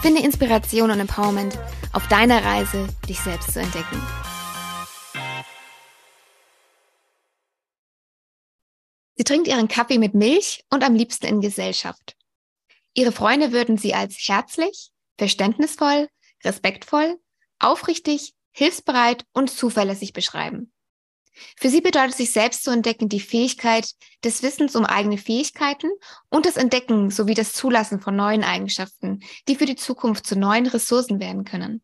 Finde Inspiration und Empowerment auf deiner Reise, dich selbst zu entdecken. Sie trinkt ihren Kaffee mit Milch und am liebsten in Gesellschaft. Ihre Freunde würden sie als herzlich, verständnisvoll, respektvoll, aufrichtig, hilfsbereit und zuverlässig beschreiben. Für sie bedeutet sich selbst zu entdecken die Fähigkeit des Wissens um eigene Fähigkeiten und das Entdecken sowie das Zulassen von neuen Eigenschaften, die für die Zukunft zu neuen Ressourcen werden können.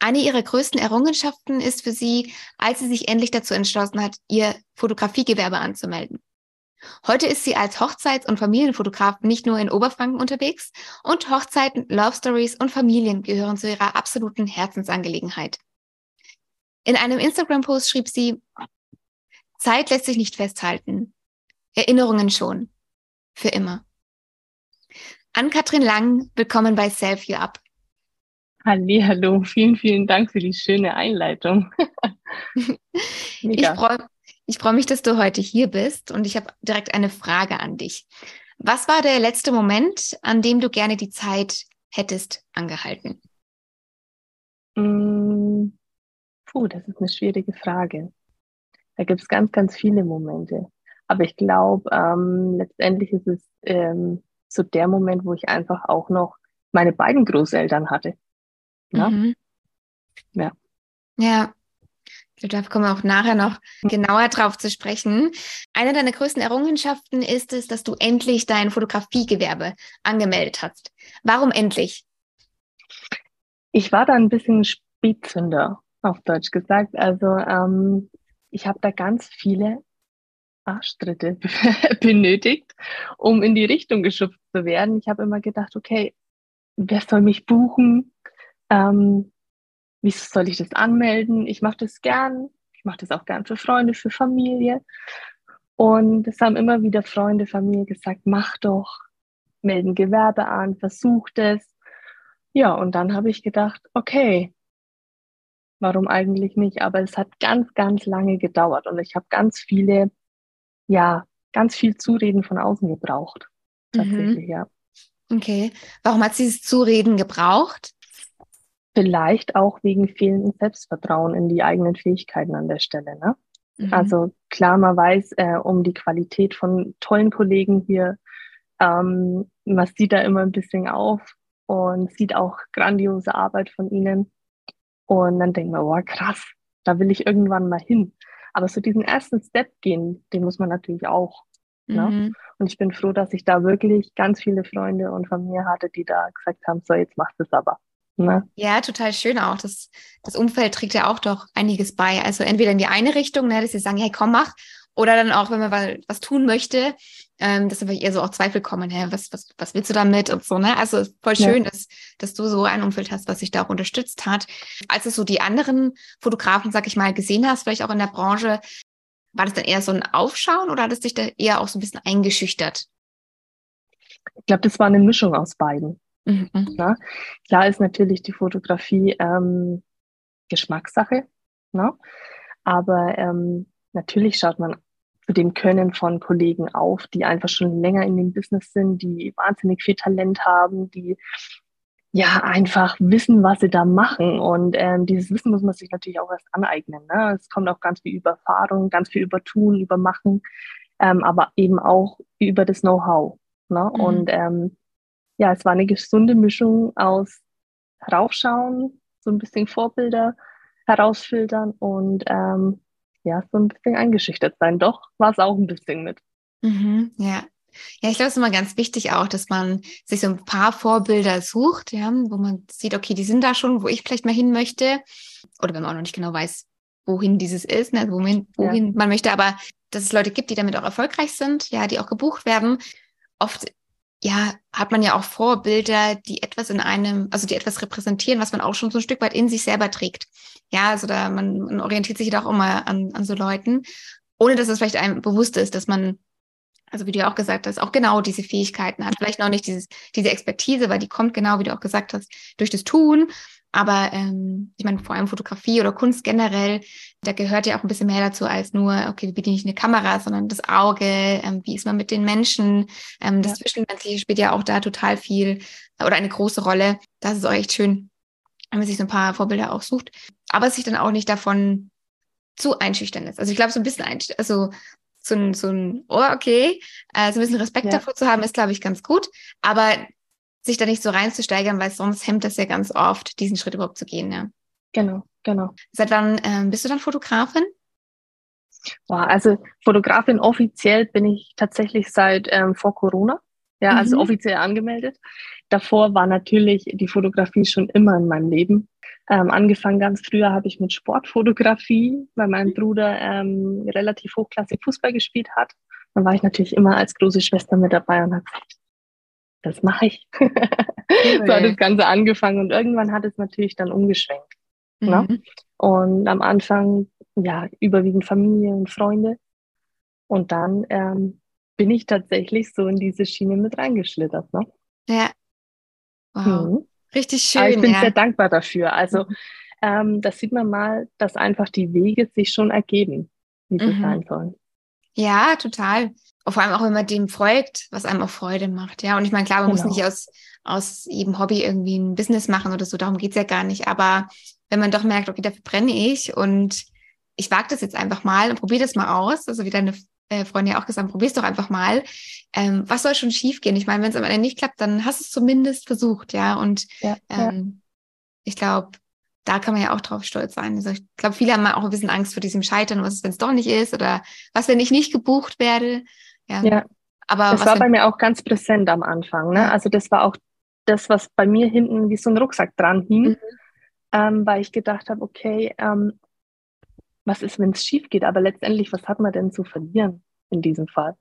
Eine ihrer größten Errungenschaften ist für sie, als sie sich endlich dazu entschlossen hat, ihr Fotografiegewerbe anzumelden. Heute ist sie als Hochzeits- und Familienfotograf nicht nur in Oberfranken unterwegs und Hochzeiten, Love Stories und Familien gehören zu ihrer absoluten Herzensangelegenheit. In einem Instagram-Post schrieb sie, Zeit lässt sich nicht festhalten. Erinnerungen schon. Für immer. Ann-Kathrin Lang, willkommen bei Self You Up. Hallo, vielen, vielen Dank für die schöne Einleitung. ich freue ich freu mich, dass du heute hier bist und ich habe direkt eine Frage an dich. Was war der letzte Moment, an dem du gerne die Zeit hättest angehalten? Mm, Puh, das ist eine schwierige Frage. Da gibt es ganz, ganz viele Momente. Aber ich glaube, ähm, letztendlich ist es ähm, so der Moment, wo ich einfach auch noch meine beiden Großeltern hatte. Ja. Mhm. Ja. Ja. Da kommen wir auch nachher noch genauer drauf zu sprechen. Eine deiner größten Errungenschaften ist es, dass du endlich dein Fotografiegewerbe angemeldet hast. Warum endlich? Ich war da ein bisschen Spätzünder auf Deutsch gesagt. Also ähm, ich habe da ganz viele Arschtritte benötigt, um in die Richtung geschubst zu werden. Ich habe immer gedacht, okay, wer soll mich buchen? Ähm, wie soll ich das anmelden? Ich mache das gern. Ich mache das auch gern für Freunde, für Familie. Und es haben immer wieder Freunde, Familie gesagt, mach doch, melden Gewerbe an, versuch das. Ja, und dann habe ich gedacht, okay, warum eigentlich nicht? Aber es hat ganz, ganz lange gedauert und ich habe ganz viele, ja, ganz viel Zureden von außen gebraucht. Tatsächlich, mhm. ja. Okay. Warum hat sie dieses Zureden gebraucht? Vielleicht auch wegen fehlendem Selbstvertrauen in die eigenen Fähigkeiten an der Stelle. Ne? Mhm. Also klar, man weiß äh, um die Qualität von tollen Kollegen hier. Ähm, man sieht da immer ein bisschen auf und sieht auch grandiose Arbeit von ihnen. Und dann denkt man, oh krass, da will ich irgendwann mal hin. Aber so diesen ersten Step gehen, den muss man natürlich auch. Ne? Mhm. Und ich bin froh, dass ich da wirklich ganz viele Freunde und Familie hatte, die da gesagt haben, so jetzt machst du es aber. Ne? Ja, total schön auch. Das, das Umfeld trägt ja auch doch einiges bei. Also entweder in die eine Richtung, ne, dass sie sagen, hey, komm, mach. Oder dann auch, wenn man was tun möchte, ähm, dass einfach eher so auch Zweifel kommen, hä, was, was, was willst du damit und so, ne? Also voll schön, ja. dass, dass du so ein Umfeld hast, was sich da auch unterstützt hat. Als du so die anderen Fotografen, sag ich mal, gesehen hast, vielleicht auch in der Branche, war das dann eher so ein Aufschauen oder hat es dich da eher auch so ein bisschen eingeschüchtert? Ich glaube, das war eine Mischung aus beiden. Mhm. Ja, klar ist natürlich die Fotografie ähm, Geschmackssache, ne? aber ähm, natürlich schaut man dem Können von Kollegen auf, die einfach schon länger in dem Business sind, die wahnsinnig viel Talent haben, die ja einfach wissen, was sie da machen. Und ähm, dieses Wissen muss man sich natürlich auch erst aneignen. Ne? Es kommt auch ganz viel über Erfahrung, ganz viel über Tun, über Machen, ähm, aber eben auch über das Know-how. Ne? Mhm. Und ähm, ja, es war eine gesunde Mischung aus raufschauen, so ein bisschen Vorbilder herausfiltern und ähm, ja, so ein bisschen eingeschüchtert sein. Doch, war es auch ein bisschen mit. Mhm, ja. Ja, ich glaube, es ist immer ganz wichtig auch, dass man sich so ein paar Vorbilder sucht, ja, wo man sieht, okay, die sind da schon, wo ich vielleicht mal hin möchte. Oder wenn man auch noch nicht genau weiß, wohin dieses ist, ne, wohin, wohin ja. man möchte, aber dass es Leute gibt, die damit auch erfolgreich sind, ja, die auch gebucht werden. Oft ja, hat man ja auch Vorbilder, die etwas in einem, also die etwas repräsentieren, was man auch schon so ein Stück weit in sich selber trägt. Ja, also da man, man orientiert sich doch immer an, an so Leuten, ohne dass es vielleicht einem bewusst ist, dass man, also wie du ja auch gesagt hast, auch genau diese Fähigkeiten hat. Vielleicht noch nicht dieses, diese Expertise, weil die kommt genau, wie du auch gesagt hast, durch das Tun. Aber ähm, ich meine, vor allem Fotografie oder Kunst generell, da gehört ja auch ein bisschen mehr dazu als nur, okay, wie bediene ich eine Kamera, sondern das Auge, ähm, wie ist man mit den Menschen, ähm, das ja. Zwischenmenschliche spielt ja auch da total viel oder eine große Rolle. Das ist auch echt schön, wenn man sich so ein paar Vorbilder auch sucht. Aber sich dann auch nicht davon zu einschüchtern lässt. Also ich glaube, so ein bisschen einschüchtern, also so ein, so ein, oh, okay, äh, so ein bisschen Respekt ja. davor zu haben, ist, glaube ich, ganz gut. Aber sich da nicht so reinzusteigern, weil sonst hemmt das ja ganz oft, diesen Schritt überhaupt zu gehen. Ja. Genau, genau. Seit wann ähm, bist du dann Fotografin? Boah, also Fotografin offiziell bin ich tatsächlich seit ähm, vor Corona. Ja, also mhm. offiziell angemeldet. Davor war natürlich die Fotografie schon immer in meinem Leben. Ähm, angefangen ganz früher habe ich mit Sportfotografie, weil mein Bruder ähm, relativ hochklassig Fußball gespielt hat. Dann war ich natürlich immer als große Schwester mit dabei und habe gesagt, das mache ich. Okay. so hat das Ganze angefangen und irgendwann hat es natürlich dann umgeschwenkt. Ne? Mhm. Ne? Und am Anfang, ja, überwiegend Familie und Freunde. Und dann ähm, bin ich tatsächlich so in diese Schiene mit reingeschlittert. Ne? Ja. Wow. Mhm. Richtig schön. Aber ich bin ja. sehr dankbar dafür. Also, mhm. ähm, das sieht man mal, dass einfach die Wege sich schon ergeben, wie sie mhm. sein sollen. Ja, total. Und vor allem auch, wenn man dem folgt, was einem auch Freude macht. Ja, und ich meine, klar, man genau. muss nicht aus, aus jedem Hobby irgendwie ein Business machen oder so, darum geht's ja gar nicht. Aber wenn man doch merkt, okay, dafür brenne ich und ich wage das jetzt einfach mal und probiere das mal aus, also wie deine äh, Freundin ja auch gesagt, probier's doch einfach mal. Ähm, was soll schon schiefgehen? Ich meine, wenn es am Ende nicht klappt, dann hast du es zumindest versucht, ja. Und ja, ähm, ja. ich glaube, da kann man ja auch drauf stolz sein. Also ich glaube, viele haben auch ein bisschen Angst vor diesem Scheitern, was ist, wenn es doch nicht ist oder was, wenn ich nicht gebucht werde. Ja. ja. Aber das war bei mir auch ganz präsent am Anfang. Ne? Also das war auch das, was bei mir hinten wie so ein Rucksack dran hing, mhm. ähm, weil ich gedacht habe, okay, ähm, was ist, wenn es schief geht? Aber letztendlich, was hat man denn zu verlieren in diesem Fall?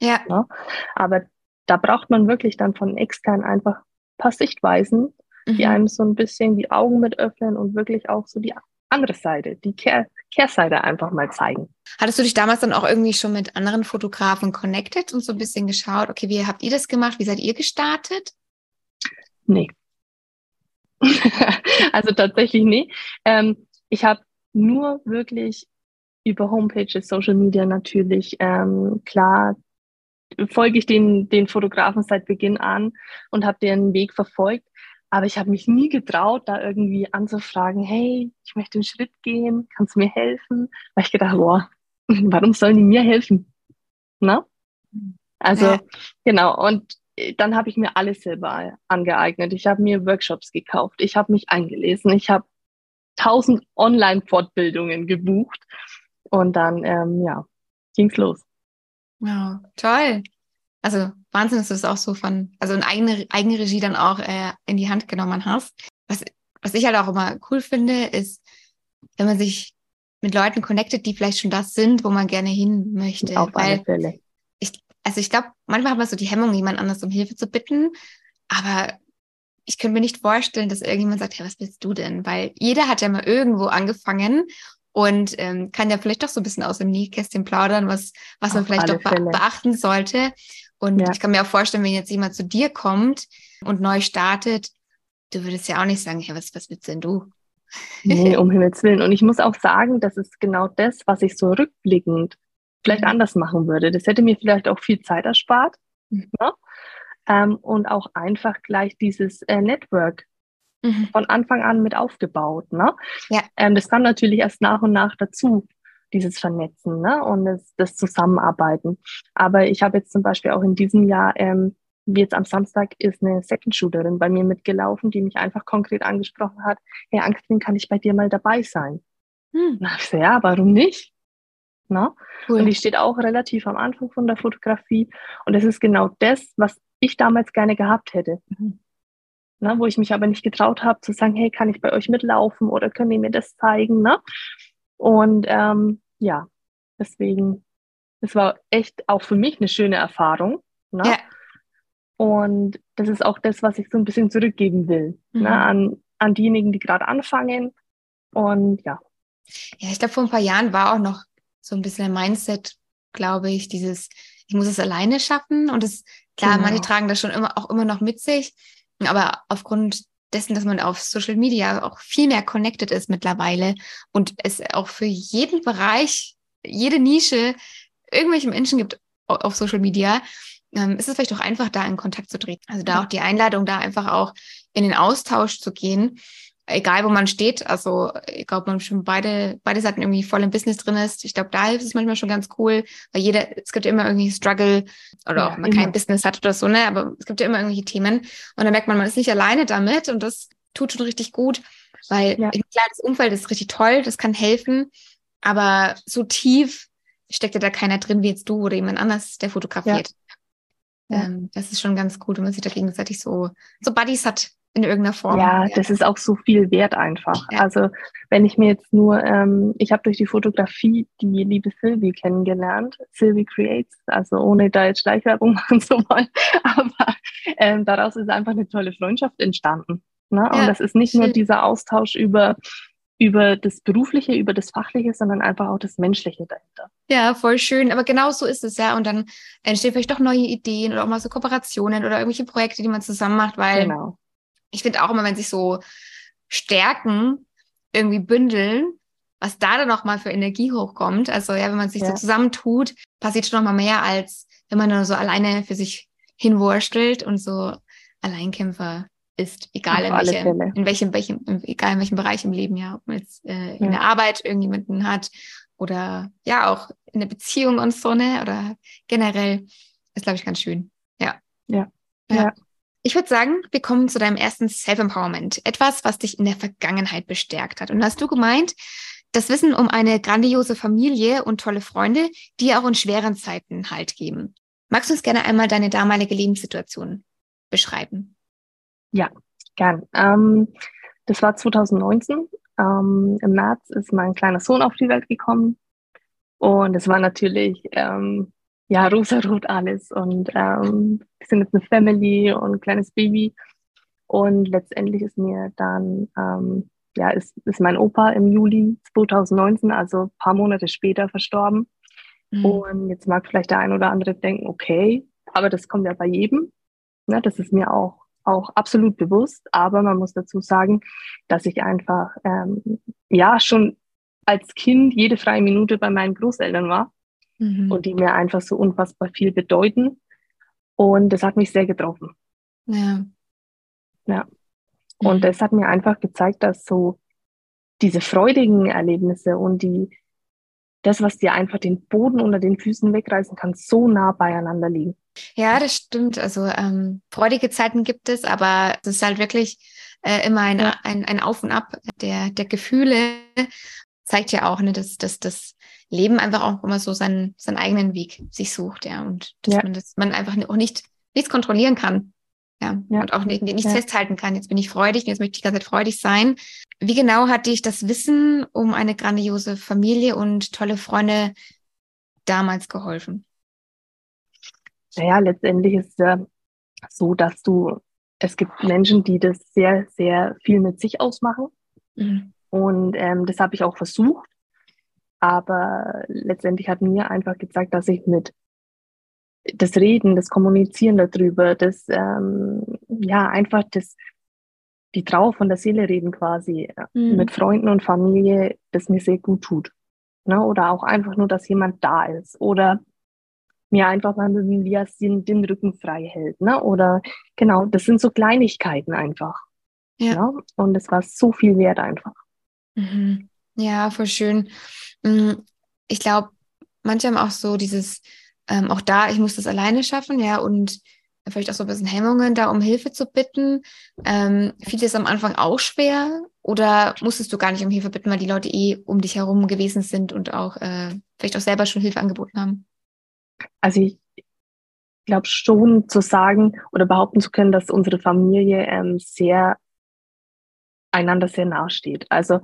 Ja. Ne? Aber da braucht man wirklich dann von extern einfach ein paar Sichtweisen, mhm. die einem so ein bisschen die Augen mit öffnen und wirklich auch so die andere Seite, die Kehr Kehrseite einfach mal zeigen. Hattest du dich damals dann auch irgendwie schon mit anderen Fotografen connected und so ein bisschen geschaut, okay, wie habt ihr das gemacht? Wie seid ihr gestartet? Nee. also tatsächlich nee. Ähm, ich habe nur wirklich über Homepages, Social Media natürlich, ähm, klar folge ich den, den Fotografen seit Beginn an und habe deren Weg verfolgt. Aber ich habe mich nie getraut, da irgendwie anzufragen, hey, ich möchte einen Schritt gehen, kannst du mir helfen? Weil ich gedacht, boah, warum sollen die mir helfen? Na? Also, ja. genau. Und dann habe ich mir alles selber angeeignet. Ich habe mir Workshops gekauft, ich habe mich eingelesen, ich habe tausend Online-Fortbildungen gebucht und dann, ähm, ja, ging's los. Wow, toll. Also Wahnsinn, dass du es auch so von, also in eigene, eigene Regie dann auch äh, in die Hand genommen hast. Was, was ich halt auch immer cool finde, ist, wenn man sich mit Leuten connectet, die vielleicht schon das sind, wo man gerne hin möchte. Auf alle Fälle. Ich, also ich glaube, manchmal hat man so die Hemmung, jemand anders um Hilfe zu bitten, aber ich könnte mir nicht vorstellen, dass irgendjemand sagt, hey, was willst du denn? Weil jeder hat ja mal irgendwo angefangen und ähm, kann ja vielleicht doch so ein bisschen aus dem Nähkästchen plaudern, was, was man vielleicht doch be beachten sollte. Und ja. ich kann mir auch vorstellen, wenn jetzt jemand zu dir kommt und neu startet, du würdest ja auch nicht sagen, hey, was, was willst denn du? Nee, um Himmels Willen. Und ich muss auch sagen, das ist genau das, was ich so rückblickend vielleicht mhm. anders machen würde. Das hätte mir vielleicht auch viel Zeit erspart. Mhm. Ne? Ähm, und auch einfach gleich dieses äh, Network mhm. von Anfang an mit aufgebaut. Ne? Ja. Ähm, das kam natürlich erst nach und nach dazu dieses Vernetzen ne? und das, das Zusammenarbeiten. Aber ich habe jetzt zum Beispiel auch in diesem Jahr, ähm, wie jetzt am Samstag, ist eine Second Shooterin bei mir mitgelaufen, die mich einfach konkret angesprochen hat, hey Angstrin, kann ich bei dir mal dabei sein? Hm. Na, ich so, ja, warum nicht? Na? Cool. Und die steht auch relativ am Anfang von der Fotografie. Und es ist genau das, was ich damals gerne gehabt hätte. Mhm. Na, wo ich mich aber nicht getraut habe zu sagen, hey, kann ich bei euch mitlaufen oder können ihr mir das zeigen? Ne? Und ähm, ja, deswegen, es war echt auch für mich eine schöne Erfahrung. Ne? Ja. Und das ist auch das, was ich so ein bisschen zurückgeben will ne, mhm. ne, an, an diejenigen, die gerade anfangen. Und ja. Ja, ich glaube, vor ein paar Jahren war auch noch so ein bisschen ein Mindset, glaube ich, dieses, ich muss es alleine schaffen. Und es, klar, genau. manche tragen das schon immer auch immer noch mit sich. Aber aufgrund dessen, dass man auf Social Media auch viel mehr connected ist mittlerweile und es auch für jeden Bereich, jede Nische irgendwelche Menschen gibt auf Social Media, ähm, ist es vielleicht auch einfach, da in Kontakt zu treten. Also da auch die Einladung, da einfach auch in den Austausch zu gehen, egal wo man steht. Also ich glaube, man schon beide, beide Seiten irgendwie voll im Business drin ist. Ich glaube, da hilft es manchmal schon ganz cool, weil jeder, es gibt ja immer irgendwie Struggle oder ja, auch man immer. kein Business hat oder so, ne? Aber es gibt ja immer irgendwelche Themen. Und dann merkt man, man ist nicht alleine damit und das tut schon richtig gut, weil ja. klar, das Umfeld ist richtig toll, das kann helfen, aber so tief steckt ja da keiner drin wie jetzt du oder jemand anders, der fotografiert. Ja. Ähm, das ist schon ganz gut, wenn man sich da gegenseitig so, so Buddies hat in irgendeiner Form. Ja, ja. das ist auch so viel wert einfach. Ja. Also wenn ich mir jetzt nur, ähm, ich habe durch die Fotografie die liebe Sylvie kennengelernt, Sylvie Creates, also ohne da jetzt Schleichwerbung machen zu wollen, aber ähm, daraus ist einfach eine tolle Freundschaft entstanden. Ne? Ja, Und das ist nicht schön. nur dieser Austausch über über das Berufliche, über das Fachliche, sondern einfach auch das Menschliche dahinter. Ja, voll schön. Aber genau so ist es ja. Und dann entstehen vielleicht doch neue Ideen oder auch mal so Kooperationen oder irgendwelche Projekte, die man zusammen macht, weil genau. Ich finde auch immer, wenn sich so Stärken irgendwie bündeln, was da dann noch mal für Energie hochkommt. Also ja, wenn man sich ja. so zusammentut, passiert schon noch mal mehr, als wenn man nur so alleine für sich hinwurstelt und so Alleinkämpfer ist, egal in welchem, in welchem, welchem, egal in welchem Bereich im Leben, ja, ob man jetzt äh, in ja. der Arbeit irgendjemanden hat oder ja auch in der Beziehung und so, ne? Oder generell ist, glaube ich, ganz schön. Ja. Ja. ja. ja. Ich würde sagen, wir kommen zu deinem ersten Self-Empowerment. Etwas, was dich in der Vergangenheit bestärkt hat. Und hast du gemeint, das Wissen um eine grandiose Familie und tolle Freunde, die auch in schweren Zeiten Halt geben. Magst du uns gerne einmal deine damalige Lebenssituation beschreiben? Ja, gern. Ähm, das war 2019. Ähm, Im März ist mein kleiner Sohn auf die Welt gekommen. Und es war natürlich, ähm, ja, rosarot alles. Und ähm, wir sind jetzt eine Family und ein kleines Baby. Und letztendlich ist mir dann, ähm, ja, ist, ist mein Opa im Juli 2019, also ein paar Monate später, verstorben. Mhm. Und jetzt mag vielleicht der ein oder andere denken, okay, aber das kommt ja bei jedem. Ne, das ist mir auch auch absolut bewusst, aber man muss dazu sagen, dass ich einfach ähm, ja schon als Kind jede freie Minute bei meinen Großeltern war mhm. und die mir einfach so unfassbar viel bedeuten. Und das hat mich sehr getroffen. Ja. Ja. Und mhm. das hat mir einfach gezeigt, dass so diese freudigen Erlebnisse und die, das, was dir einfach den Boden unter den Füßen wegreißen kann, so nah beieinander liegen. Ja, das stimmt. Also ähm, freudige Zeiten gibt es, aber es ist halt wirklich äh, immer ein, ja. ein, ein Auf und Ab der, der Gefühle. Zeigt ja auch, ne, dass, dass das Leben einfach auch immer so seinen, seinen eigenen Weg sich sucht, ja. Und dass ja. man das man einfach auch nicht nichts kontrollieren kann. Ja, ja. und auch nicht, nichts ja. festhalten kann. Jetzt bin ich freudig, jetzt möchte ich die ganze Zeit freudig sein. Wie genau hat dich das Wissen um eine grandiose Familie und tolle Freunde damals geholfen? Naja, letztendlich ist es ja so, dass du, es gibt Menschen, die das sehr, sehr viel mit sich ausmachen. Mhm. Und ähm, das habe ich auch versucht. Aber letztendlich hat mir einfach gezeigt, dass ich mit das Reden, das Kommunizieren darüber, das, ähm, ja, einfach das, die Trauer von der Seele reden quasi mhm. mit Freunden und Familie, das mir sehr gut tut. Ne? Oder auch einfach nur, dass jemand da ist. Oder mir einfach mal mit dem Liasin den Rücken frei hält. Ne? Oder genau, das sind so Kleinigkeiten einfach. Ja. Ne? Und es war so viel wert einfach. Mhm. Ja, voll schön. Mm, ich glaube, manche haben auch so dieses, ähm, auch da, ich muss das alleine schaffen, ja, und vielleicht auch so ein bisschen Hemmungen, da um Hilfe zu bitten. Ähm, fiel es am Anfang auch schwer oder musstest du gar nicht um Hilfe bitten, weil die Leute eh um dich herum gewesen sind und auch äh, vielleicht auch selber schon Hilfe angeboten haben? also ich glaube schon zu sagen oder behaupten zu können, dass unsere Familie ähm, sehr einander sehr nahe steht. Also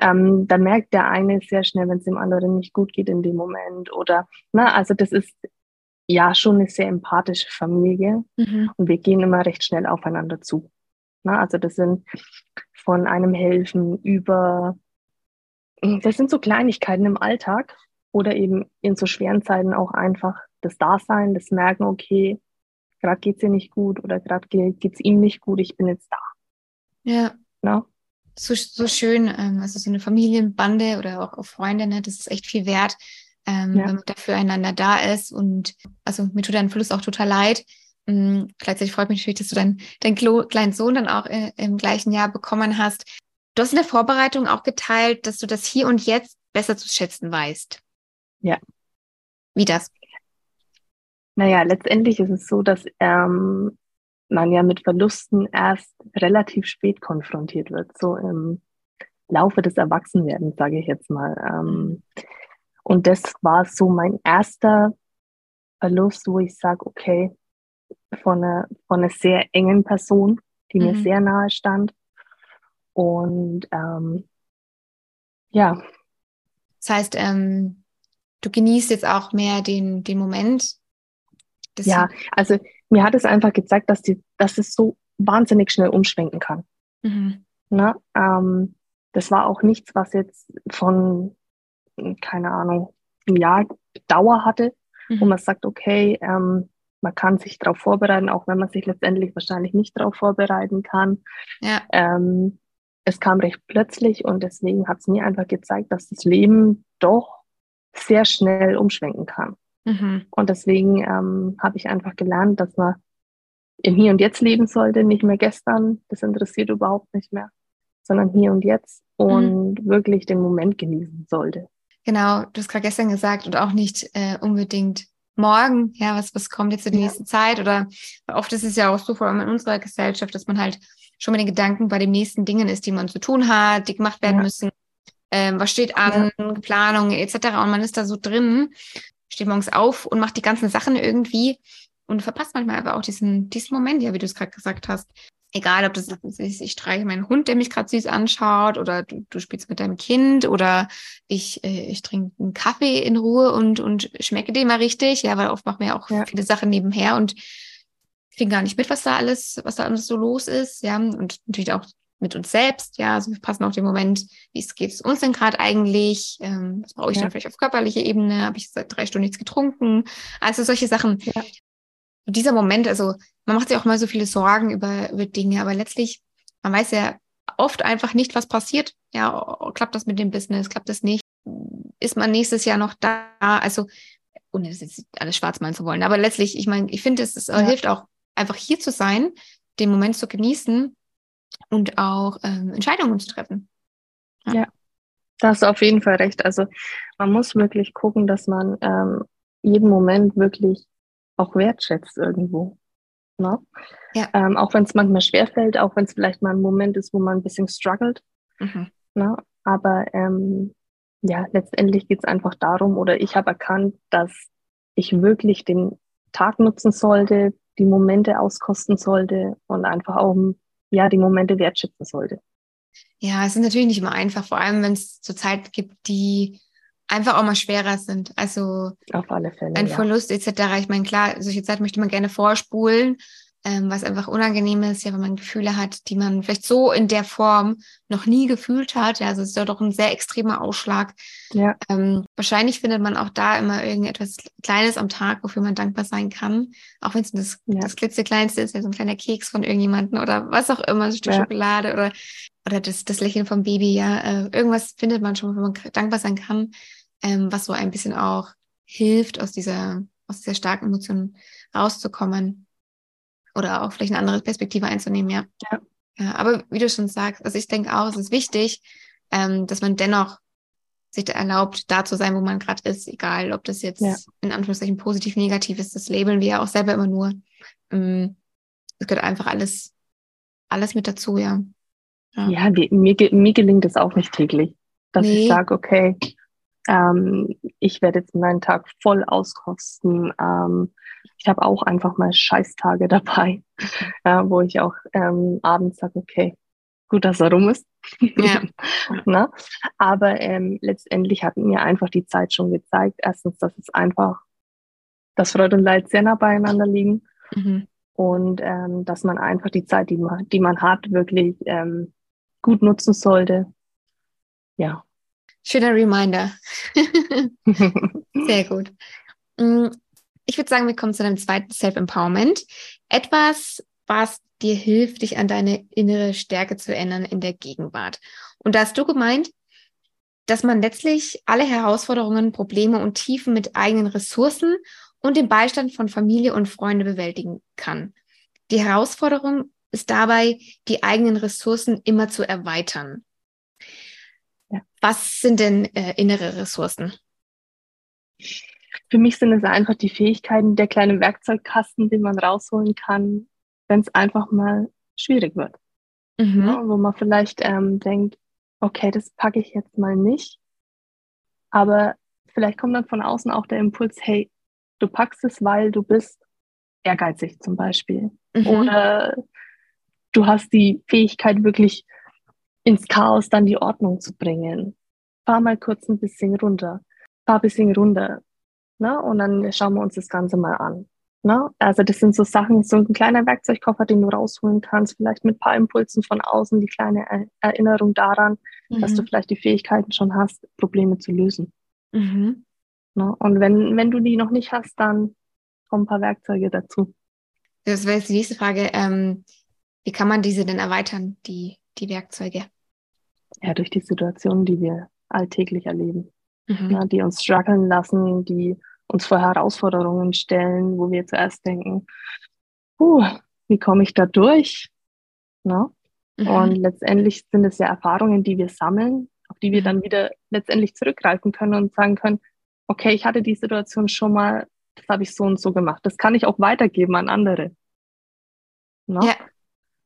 ähm, da merkt der eine sehr schnell, wenn es dem anderen nicht gut geht in dem Moment oder na, also das ist ja schon eine sehr empathische Familie mhm. und wir gehen immer recht schnell aufeinander zu. Na, also das sind von einem Helfen über, das sind so Kleinigkeiten im Alltag oder eben in so schweren Zeiten auch einfach das Dasein, das Merken, okay, gerade geht's ihr nicht gut oder gerade geht's ihm nicht gut, ich bin jetzt da. Ja. Na? So, so schön, ähm, also so eine Familienbande oder auch, auch Freunde, ne, das ist echt viel wert, ähm, ja. wenn man da füreinander da ist. Und also mir tut dein Verlust auch total leid. Ähm, gleichzeitig freut mich natürlich, dass du deinen dein kleinen Sohn dann auch äh, im gleichen Jahr bekommen hast. Du hast in der Vorbereitung auch geteilt, dass du das hier und jetzt besser zu schätzen weißt. Ja. Wie das? Naja, letztendlich ist es so, dass ähm, man ja mit Verlusten erst relativ spät konfrontiert wird, so im Laufe des Erwachsenwerdens, sage ich jetzt mal. Ähm, und das war so mein erster Verlust, wo ich sage, okay, von einer, von einer sehr engen Person, die mhm. mir sehr nahe stand. Und ähm, ja. Das heißt, ähm, du genießt jetzt auch mehr den, den Moment. Ja, also mir hat es einfach gezeigt, dass, die, dass es so wahnsinnig schnell umschwenken kann. Mhm. Na, ähm, das war auch nichts, was jetzt von keine Ahnung, ein Jahr Dauer hatte, mhm. wo man sagt, okay, ähm, man kann sich darauf vorbereiten, auch wenn man sich letztendlich wahrscheinlich nicht darauf vorbereiten kann. Ja. Ähm, es kam recht plötzlich und deswegen hat es mir einfach gezeigt, dass das Leben doch sehr schnell umschwenken kann. Mhm. Und deswegen ähm, habe ich einfach gelernt, dass man im Hier und Jetzt leben sollte, nicht mehr gestern, das interessiert überhaupt nicht mehr, sondern hier und jetzt mhm. und mhm. wirklich den Moment genießen sollte. Genau, du hast gerade gestern gesagt und auch nicht äh, unbedingt morgen, ja, was, was kommt jetzt in der ja. nächsten Zeit oder oft ist es ja auch so, vor allem in unserer Gesellschaft, dass man halt schon mit den Gedanken bei den nächsten Dingen ist, die man zu tun hat, die gemacht werden ja. müssen, ähm, was steht an, ja. Planung etc. Und man ist da so drin, steht morgens auf und macht die ganzen Sachen irgendwie und verpasst manchmal aber auch diesen, diesen Moment, ja, wie du es gerade gesagt hast, egal ob das ist, ich streiche meinen Hund, der mich gerade süß anschaut, oder du, du spielst mit deinem Kind, oder ich, äh, ich trinke einen Kaffee in Ruhe und, und schmecke den mal richtig, ja, weil oft machen wir auch ja. viele Sachen nebenher und kriegen gar nicht mit, was da alles, was da alles so los ist, ja, und natürlich auch mit uns selbst, ja, also wir passen auch den Moment, wie es geht es uns denn gerade eigentlich, ähm, was brauche ich ja. dann vielleicht auf körperlicher Ebene, habe ich seit drei Stunden nichts getrunken, also solche Sachen. Ja. Dieser Moment, also man macht sich auch mal so viele Sorgen über, über Dinge, aber letztlich, man weiß ja oft einfach nicht, was passiert. Ja, klappt das mit dem Business, klappt das nicht? Ist man nächstes Jahr noch da? Also, ohne das jetzt alles schwarz malen zu wollen, aber letztlich, ich meine, ich finde, es, es ja. hilft auch einfach hier zu sein, den Moment zu genießen und auch ähm, Entscheidungen zu treffen. Ja. ja, da hast du auf jeden Fall recht. Also man muss wirklich gucken, dass man ähm, jeden Moment wirklich auch wertschätzt irgendwo. Ne? Ja. Ähm, auch wenn es manchmal schwerfällt, auch wenn es vielleicht mal ein Moment ist, wo man ein bisschen struggelt. Mhm. Ne? Aber ähm, ja, letztendlich geht es einfach darum, oder ich habe erkannt, dass ich wirklich den Tag nutzen sollte, die Momente auskosten sollte und einfach auch ja, die Momente wertschätzen sollte. Ja, es ist natürlich nicht immer einfach, vor allem wenn es zur Zeit gibt, die einfach auch mal schwerer sind. Also auf alle Fälle. Ein ja. Verlust etc. Ich meine, klar, solche Zeit möchte man gerne vorspulen, ähm, was einfach unangenehm ist, ja, wenn man Gefühle hat, die man vielleicht so in der Form noch nie gefühlt hat. Ja, also es ist ja doch ein sehr extremer Ausschlag. Ja. Ähm, wahrscheinlich findet man auch da immer irgendetwas Kleines am Tag, wofür man dankbar sein kann. Auch wenn es das, ja. das klitzekleinste ist, ja, so ein kleiner Keks von irgendjemandem oder was auch immer, ein Stück ja. Schokolade oder, oder das, das Lächeln vom Baby, ja. Äh, irgendwas findet man schon, wo man dankbar sein kann ähm, was so ein bisschen auch hilft, aus dieser, aus dieser starken Emotion rauszukommen oder auch vielleicht eine andere Perspektive einzunehmen, ja. ja. ja aber wie du schon sagst, also ich denke auch, es ist wichtig, ähm, dass man dennoch sich erlaubt, da zu sein, wo man gerade ist, egal ob das jetzt ja. in Anführungszeichen positiv, negativ ist, das labeln wir ja auch selber immer nur. Ähm, es gehört einfach alles, alles mit dazu, ja. Ja, ja mir, mir gelingt es auch nicht täglich, dass nee. ich sage, okay, ähm, ich werde jetzt meinen Tag voll auskosten. Ähm, ich habe auch einfach mal Scheißtage dabei, äh, wo ich auch ähm, abends sage, okay, gut, dass er rum ist. Ja. Na? Aber ähm, letztendlich hat mir einfach die Zeit schon gezeigt, erstens, dass es einfach dass Freude und Leid sehr nah beieinander liegen. Mhm. Und ähm, dass man einfach die Zeit, die man, die man hat, wirklich ähm, gut nutzen sollte. Ja. Schöner Reminder. sehr gut. Ich würde sagen, wir kommen zu deinem zweiten Self-Empowerment. Etwas, was dir hilft, dich an deine innere Stärke zu erinnern in der Gegenwart. Und da hast du gemeint, dass man letztlich alle Herausforderungen, Probleme und Tiefen mit eigenen Ressourcen und dem Beistand von Familie und Freunde bewältigen kann. Die Herausforderung ist dabei, die eigenen Ressourcen immer zu erweitern. Ja. Was sind denn äh, innere Ressourcen? Für mich sind es einfach die Fähigkeiten, der kleine Werkzeugkasten, den man rausholen kann, wenn es einfach mal schwierig wird. Mhm. Ja, wo man vielleicht ähm, denkt, okay, das packe ich jetzt mal nicht. Aber vielleicht kommt dann von außen auch der Impuls, hey, du packst es, weil du bist ehrgeizig zum Beispiel. Mhm. Oder du hast die Fähigkeit, wirklich ins Chaos dann die Ordnung zu bringen. Fahr mal kurz ein bisschen runter. Fahr ein bisschen runter. Ne? Und dann schauen wir uns das Ganze mal an. Ne? Also das sind so Sachen, so ein kleiner Werkzeugkoffer, den du rausholen kannst, vielleicht mit ein paar Impulsen von außen, die kleine Erinnerung daran, mhm. dass du mhm. vielleicht die Fähigkeiten schon hast, Probleme zu lösen. Mhm. Ne? Und wenn, wenn du die noch nicht hast, dann kommen ein paar Werkzeuge dazu. Das wäre jetzt die nächste Frage. Ähm, wie kann man diese denn erweitern, die, die Werkzeuge? Ja, durch die Situationen, die wir alltäglich erleben, mhm. ne? die uns strugglen lassen, die uns vor Herausforderungen stellen, wo wir zuerst denken, uh, wie komme ich da durch? Ne? Mhm. Und letztendlich sind es ja Erfahrungen, die wir sammeln, auf die wir dann wieder letztendlich zurückgreifen können und sagen können, okay, ich hatte die Situation schon mal, das habe ich so und so gemacht. Das kann ich auch weitergeben an andere. Ne? Ja.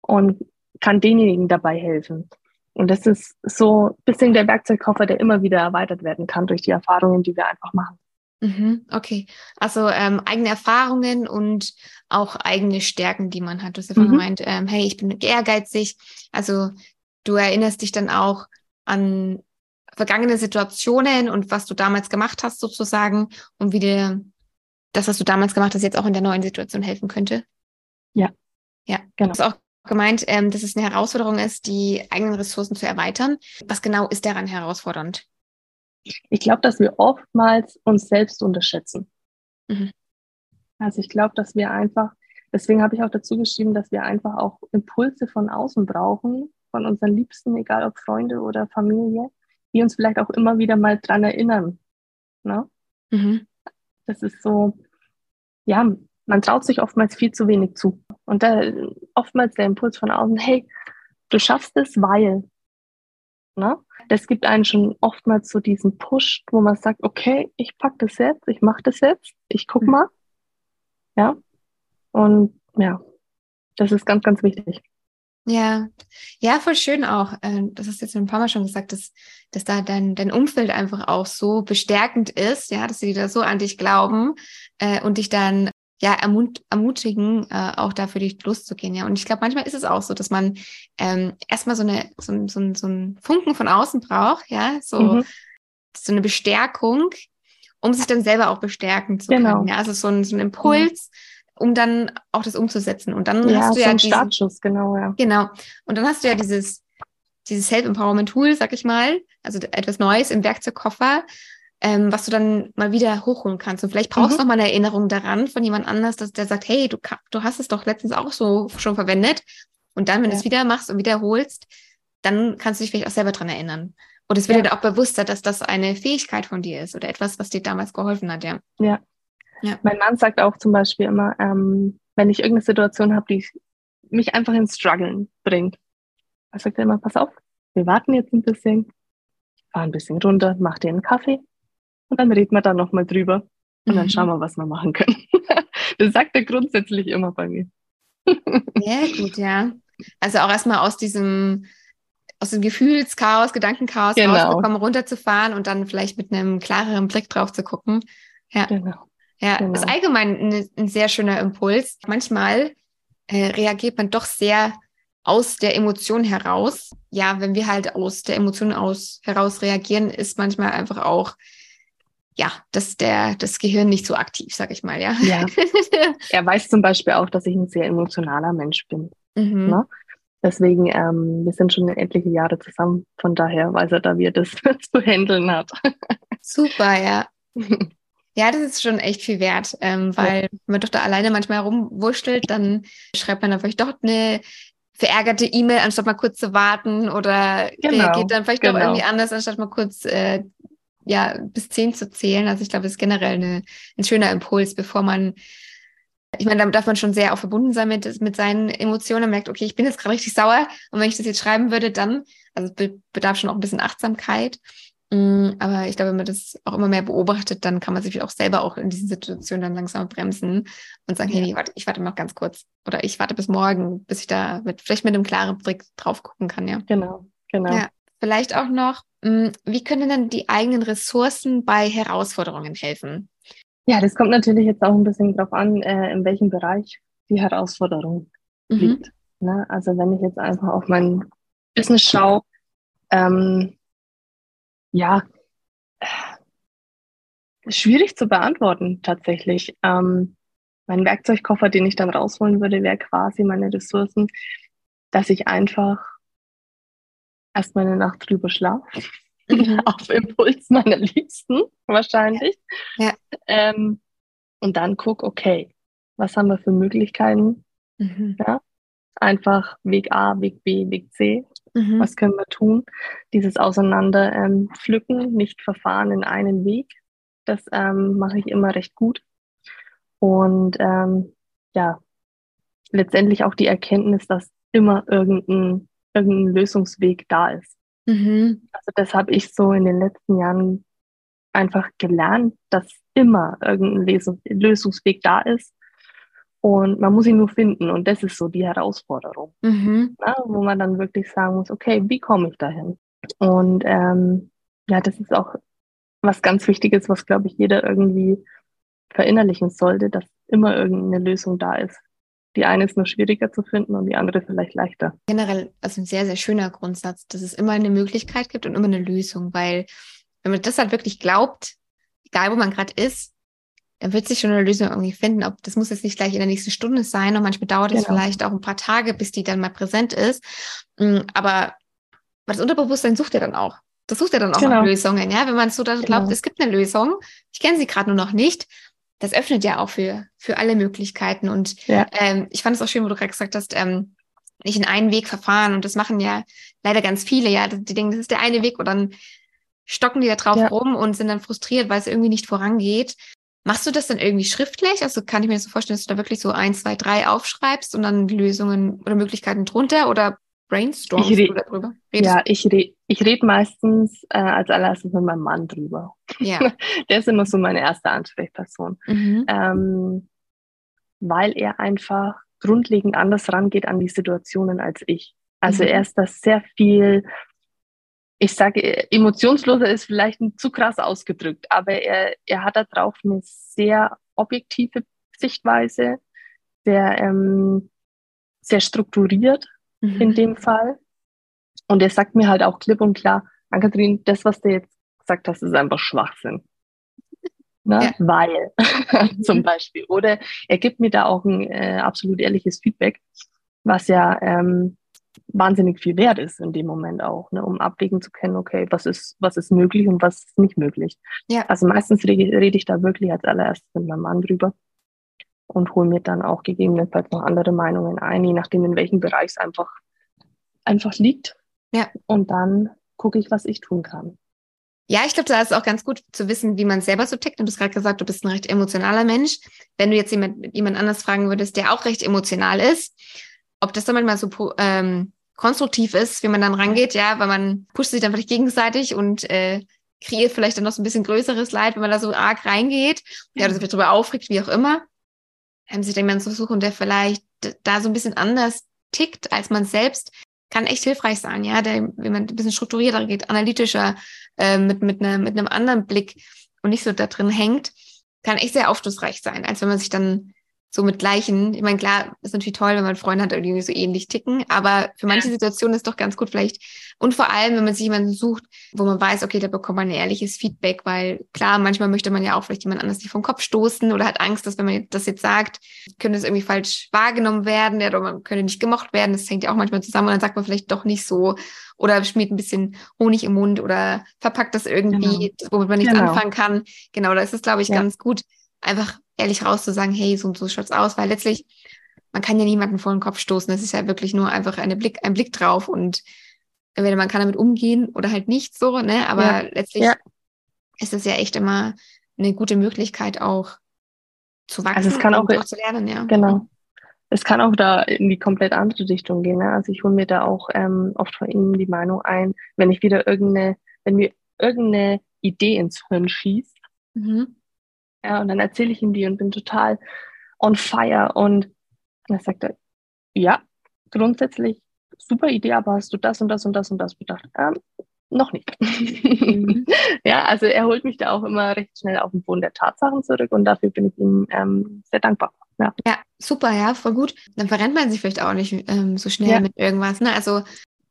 Und kann denjenigen dabei helfen. Und das ist so ein bisschen der Werkzeugkoffer, der immer wieder erweitert werden kann durch die Erfahrungen, die wir einfach machen. Mhm, okay, also ähm, eigene Erfahrungen und auch eigene Stärken, die man hat. Du hast ja vorhin mhm. gemeint, ähm, hey, ich bin ehrgeizig. Also du erinnerst dich dann auch an vergangene Situationen und was du damals gemacht hast sozusagen und wie dir das, was du damals gemacht hast, jetzt auch in der neuen Situation helfen könnte. Ja. Ja, genau. Du hast auch gemeint, ähm, dass es eine Herausforderung ist, die eigenen Ressourcen zu erweitern. Was genau ist daran herausfordernd? Ich glaube, dass wir oftmals uns selbst unterschätzen. Mhm. Also ich glaube, dass wir einfach, deswegen habe ich auch dazu geschrieben, dass wir einfach auch Impulse von außen brauchen, von unseren Liebsten, egal ob Freunde oder Familie, die uns vielleicht auch immer wieder mal dran erinnern. Ne? Mhm. Das ist so, ja, man traut sich oftmals viel zu wenig zu. Und da oftmals der Impuls von außen, hey, du schaffst es, weil. Ne? Das gibt einen schon oftmals so diesen Push, wo man sagt, okay, ich pack das jetzt, ich mache das jetzt, ich guck mhm. mal. Ja. Und ja, das ist ganz, ganz wichtig. Ja, ja, voll schön auch. Ähm, das hast du jetzt ein paar Mal schon gesagt, dass, dass da dein, dein Umfeld einfach auch so bestärkend ist, ja, dass sie da so an dich glauben äh, und dich dann ja ermut ermutigen, äh, auch da für dich loszugehen. Ja, und ich glaube, manchmal ist es auch so, dass man ähm, erstmal so eine so, so, so ein Funken von außen braucht, ja, so mhm. so eine Bestärkung, um sich dann selber auch bestärken zu genau. können. Ja, also so ein, so ein Impuls. Mhm um dann auch das umzusetzen. Und dann ja, hast du ja diesen, Startschuss, genau, ja. Genau. Und dann hast du ja dieses, dieses Self-Empowerment-Tool, sag ich mal, also etwas Neues im Werkzeugkoffer, ähm, was du dann mal wieder hochholen kannst. Und vielleicht brauchst du mhm. noch mal eine Erinnerung daran von jemand anders, dass der sagt, hey, du, du hast es doch letztens auch so schon verwendet. Und dann, wenn ja. du es wieder machst und wiederholst, dann kannst du dich vielleicht auch selber dran erinnern. Und es wird ja. dir auch bewusster, dass das eine Fähigkeit von dir ist oder etwas, was dir damals geholfen hat, ja. Ja, ja. Mein Mann sagt auch zum Beispiel immer, ähm, wenn ich irgendeine Situation habe, die mich einfach ins Struggeln bringt, er sagt er immer, pass auf, wir warten jetzt ein bisschen, fahr ein bisschen runter, mach dir einen Kaffee und dann reden wir da nochmal drüber und mhm. dann schauen wir, was wir machen können. das sagt er grundsätzlich immer bei mir. Sehr gut, ja. Also auch erstmal aus diesem aus dem Gefühlschaos, Gedankenchaos genau. rauszukommen, runterzufahren und dann vielleicht mit einem klareren Blick drauf zu gucken. Ja. Genau. Ja, genau. ist allgemein ein, ein, sehr schöner Impuls. Manchmal äh, reagiert man doch sehr aus der Emotion heraus. Ja, wenn wir halt aus der Emotion aus heraus reagieren, ist manchmal einfach auch ja, dass der, das Gehirn nicht so aktiv, sag ich mal, ja. Ja. er weiß zum Beispiel auch, dass ich ein sehr emotionaler Mensch bin. Mhm. Ne? Deswegen, ähm, wir sind schon etliche Jahre zusammen. Von daher weiß er da, wie er das zu handeln hat. Super, ja. Ja, das ist schon echt viel wert, ähm, weil ja. wenn man doch da alleine manchmal herumwurschtelt, dann schreibt man dann vielleicht doch eine verärgerte E-Mail, anstatt mal kurz zu warten oder genau, reagiert dann vielleicht genau. doch irgendwie anders, anstatt mal kurz äh, ja, bis zehn zu zählen. Also ich glaube, das ist generell eine, ein schöner Impuls, bevor man ich meine, damit darf man schon sehr auch verbunden sein mit, mit seinen Emotionen. Man merkt, okay, ich bin jetzt gerade richtig sauer. Und wenn ich das jetzt schreiben würde, dann, also es bedarf schon auch ein bisschen Achtsamkeit. Mm, aber ich glaube, wenn man das auch immer mehr beobachtet, dann kann man sich auch selber auch in diesen Situationen dann langsam bremsen und sagen, hey, ich warte, ich warte noch ganz kurz. Oder ich warte bis morgen, bis ich da mit, vielleicht mit einem klaren Blick drauf gucken kann, ja. Genau, genau. Ja, vielleicht auch noch, mm, wie können denn die eigenen Ressourcen bei Herausforderungen helfen? Ja, das kommt natürlich jetzt auch ein bisschen drauf an, äh, in welchem Bereich die Herausforderung mhm. liegt. Ne? Also wenn ich jetzt einfach auf mein Business schaue, ähm, ja, schwierig zu beantworten tatsächlich. Ähm, mein Werkzeugkoffer, den ich dann rausholen würde, wäre quasi meine Ressourcen, dass ich einfach erstmal eine Nacht drüber schlafe mhm. auf Impuls meiner Liebsten wahrscheinlich. Ja. Ähm, und dann guck, okay, was haben wir für Möglichkeiten? Mhm. Ja? Einfach Weg A, Weg B, Weg C. Mhm. Was können wir tun? Dieses Auseinander ähm, pflücken, nicht verfahren in einen Weg. Das ähm, mache ich immer recht gut. Und ähm, ja, letztendlich auch die Erkenntnis, dass immer irgendein, irgendein Lösungsweg da ist. Mhm. Also das habe ich so in den letzten Jahren einfach gelernt, dass immer irgendein Lösungsweg da ist. Und man muss ihn nur finden. Und das ist so die Herausforderung, mhm. na, wo man dann wirklich sagen muss, okay, wie komme ich dahin? Und ähm, ja, das ist auch was ganz Wichtiges, was, glaube ich, jeder irgendwie verinnerlichen sollte, dass immer irgendeine Lösung da ist. Die eine ist nur schwieriger zu finden und die andere vielleicht leichter. Generell, also ein sehr, sehr schöner Grundsatz, dass es immer eine Möglichkeit gibt und immer eine Lösung, weil wenn man das halt wirklich glaubt, egal wo man gerade ist, dann wird sich schon eine Lösung irgendwie finden. Ob das muss jetzt nicht gleich in der nächsten Stunde sein und manchmal dauert es genau. vielleicht auch ein paar Tage, bis die dann mal präsent ist. Mm, aber das Unterbewusstsein sucht ja dann auch. Das sucht ja dann auch genau. nach Lösungen, ja. Wenn man so dann glaubt, genau. es gibt eine Lösung, ich kenne sie gerade nur noch nicht, das öffnet ja auch für, für alle Möglichkeiten. Und ja. ähm, ich fand es auch schön, wo du gerade gesagt hast, ähm, nicht in einen Weg verfahren. Und das machen ja leider ganz viele, ja. Die denken, das ist der eine Weg und dann stocken die da drauf ja. rum und sind dann frustriert, weil es irgendwie nicht vorangeht. Machst du das dann irgendwie schriftlich? Also kann ich mir das so vorstellen, dass du da wirklich so eins, zwei, drei aufschreibst und dann Lösungen oder Möglichkeiten drunter oder brainstormst ich du darüber? Redest ja, ich rede ich red meistens äh, als allererstes mit meinem Mann drüber. Ja. Der ist immer so meine erste Ansprechperson. Mhm. Ähm, weil er einfach grundlegend anders rangeht an die Situationen als ich. Also mhm. er ist das sehr viel ich sage, emotionsloser ist vielleicht zu krass ausgedrückt, aber er, er hat darauf eine sehr objektive Sichtweise, sehr, ähm, sehr strukturiert mhm. in dem Fall. Und er sagt mir halt auch klipp und klar, Ann-Kathrin, das, was du jetzt gesagt hast, ist einfach Schwachsinn. Ne? Ja. Weil, zum Beispiel. Oder er gibt mir da auch ein äh, absolut ehrliches Feedback, was ja ähm, wahnsinnig viel wert ist in dem Moment auch, ne, um abwägen zu können, okay, was ist, was ist möglich und was ist nicht möglich. Ja. Also meistens rede, rede ich da wirklich als allererstes mit meinem Mann drüber und hole mir dann auch gegebenenfalls noch andere Meinungen ein, je nachdem, in welchem Bereich es einfach, einfach liegt. Ja. Und dann gucke ich, was ich tun kann. Ja, ich glaube, da ist auch ganz gut zu wissen, wie man selber so tickt. Du hast gerade gesagt, du bist ein recht emotionaler Mensch. Wenn du jetzt jemand, jemand anders fragen würdest, der auch recht emotional ist, ob das dann manchmal so ähm, konstruktiv ist, wie man dann rangeht, ja, weil man pusht sich dann vielleicht gegenseitig und äh, kreiert vielleicht dann noch so ein bisschen größeres Leid, wenn man da so arg reingeht, ja, oder sich darüber aufregt, wie auch immer. Ähm, sich jemanden zu suchen, der vielleicht da so ein bisschen anders tickt als man selbst, kann echt hilfreich sein, ja, der, wenn man ein bisschen strukturierter geht, analytischer, äh, mit, mit, ne, mit einem anderen Blick und nicht so da drin hängt, kann echt sehr aufschlussreich sein, als wenn man sich dann so mit gleichen. Ich meine, klar, ist natürlich toll, wenn man Freunde hat, die so ähnlich ticken, aber für manche ja. Situationen ist doch ganz gut vielleicht. Und vor allem, wenn man sich jemanden sucht, wo man weiß, okay, da bekommt man ein ehrliches Feedback, weil klar, manchmal möchte man ja auch vielleicht jemand anders nicht vom Kopf stoßen oder hat Angst, dass wenn man das jetzt sagt, könnte es irgendwie falsch wahrgenommen werden oder man könnte nicht gemocht werden. Das hängt ja auch manchmal zusammen und dann sagt man vielleicht doch nicht so oder schmiert ein bisschen Honig im Mund oder verpackt das irgendwie, genau. womit man nichts genau. anfangen kann. Genau, da ist es, glaube ich, ja. ganz gut, einfach ehrlich rauszusagen, hey, so und so schaut's aus, weil letztlich, man kann ja niemanden vor den Kopf stoßen. Das ist ja wirklich nur einfach eine Blick, ein Blick drauf und entweder man kann damit umgehen oder halt nicht so, ne? Aber ja. letztlich ja. ist es ja echt immer eine gute Möglichkeit auch zu wachsen also es kann auch, auch zu lernen, ja. Genau. Es kann auch da in die komplett andere Richtung gehen. Ne? Also ich hole mir da auch ähm, oft von Ihnen die Meinung ein, wenn ich wieder irgendeine, wenn mir irgendeine Idee ins Hirn schießt, mhm. Ja, und dann erzähle ich ihm die und bin total on fire. Und er sagt er, ja, grundsätzlich super Idee, aber hast du das und das und das und das bedacht? Ähm, noch nicht. Mhm. ja, also er holt mich da auch immer recht schnell auf den Boden der Tatsachen zurück und dafür bin ich ihm ähm, sehr dankbar. Ja. ja, super, ja, voll gut. Dann verrennt man sich vielleicht auch nicht ähm, so schnell ja. mit irgendwas. Ne? Also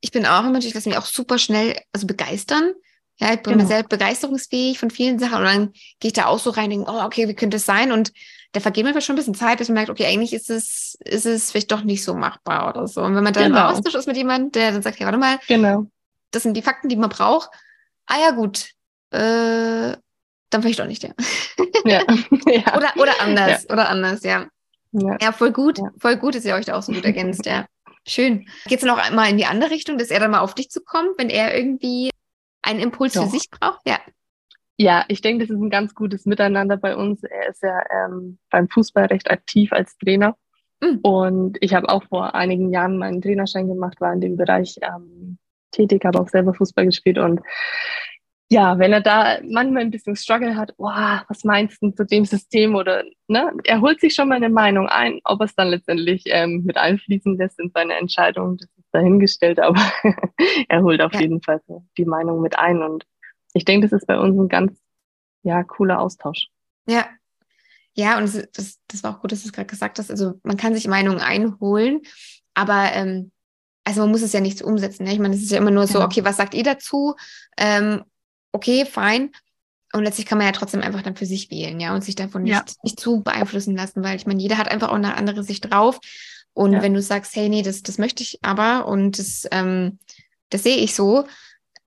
ich bin auch immer, ich lasse mich auch super schnell also begeistern. Ja, ich bin genau. sehr begeisterungsfähig von vielen Sachen und dann gehe ich da auch so rein und denke, oh, okay, wie könnte es sein? Und da vergeht mir schon ein bisschen Zeit, bis man merkt, okay, eigentlich ist es, ist es vielleicht doch nicht so machbar oder so. Und wenn man dann genau. im Austausch ist mit jemandem, der dann sagt, ja, warte mal, genau. das sind die Fakten, die man braucht. Ah ja, gut, äh, dann vielleicht doch nicht, ja. ja. ja. Oder, oder anders, ja. oder anders, ja. ja. Ja, voll gut, voll gut, dass ihr euch da auch so gut ergänzt, ja. Schön. Geht es noch einmal in die andere Richtung, dass er dann mal auf dich zukommt, wenn er irgendwie einen Impuls Doch. für sich braucht? Ja. Ja, ich denke, das ist ein ganz gutes Miteinander bei uns. Er ist ja ähm, beim Fußball recht aktiv als Trainer. Mhm. Und ich habe auch vor einigen Jahren meinen Trainerschein gemacht, war in dem Bereich ähm, tätig, habe auch selber Fußball gespielt. Und ja, wenn er da manchmal ein bisschen Struggle hat, oh, was meinst du zu dem System oder ne, er holt sich schon mal eine Meinung ein, ob er es dann letztendlich ähm, mit einfließen lässt in seine Entscheidung, das dahingestellt, aber er holt auf ja. jeden Fall die Meinung mit ein und ich denke, das ist bei uns ein ganz ja, cooler Austausch. Ja. Ja, und das, das, das war auch gut, dass du es gerade gesagt hast. Also man kann sich Meinungen einholen, aber ähm, also man muss es ja nicht so umsetzen. Ne? Ich meine, es ist ja immer nur so, genau. okay, was sagt ihr dazu? Ähm, okay, fein. Und letztlich kann man ja trotzdem einfach dann für sich wählen, ja, und sich davon nicht, ja. nicht zu beeinflussen lassen, weil ich meine, jeder hat einfach auch eine andere Sicht drauf. Und ja. wenn du sagst, hey, nee, das, das möchte ich aber und das, ähm, das sehe ich so,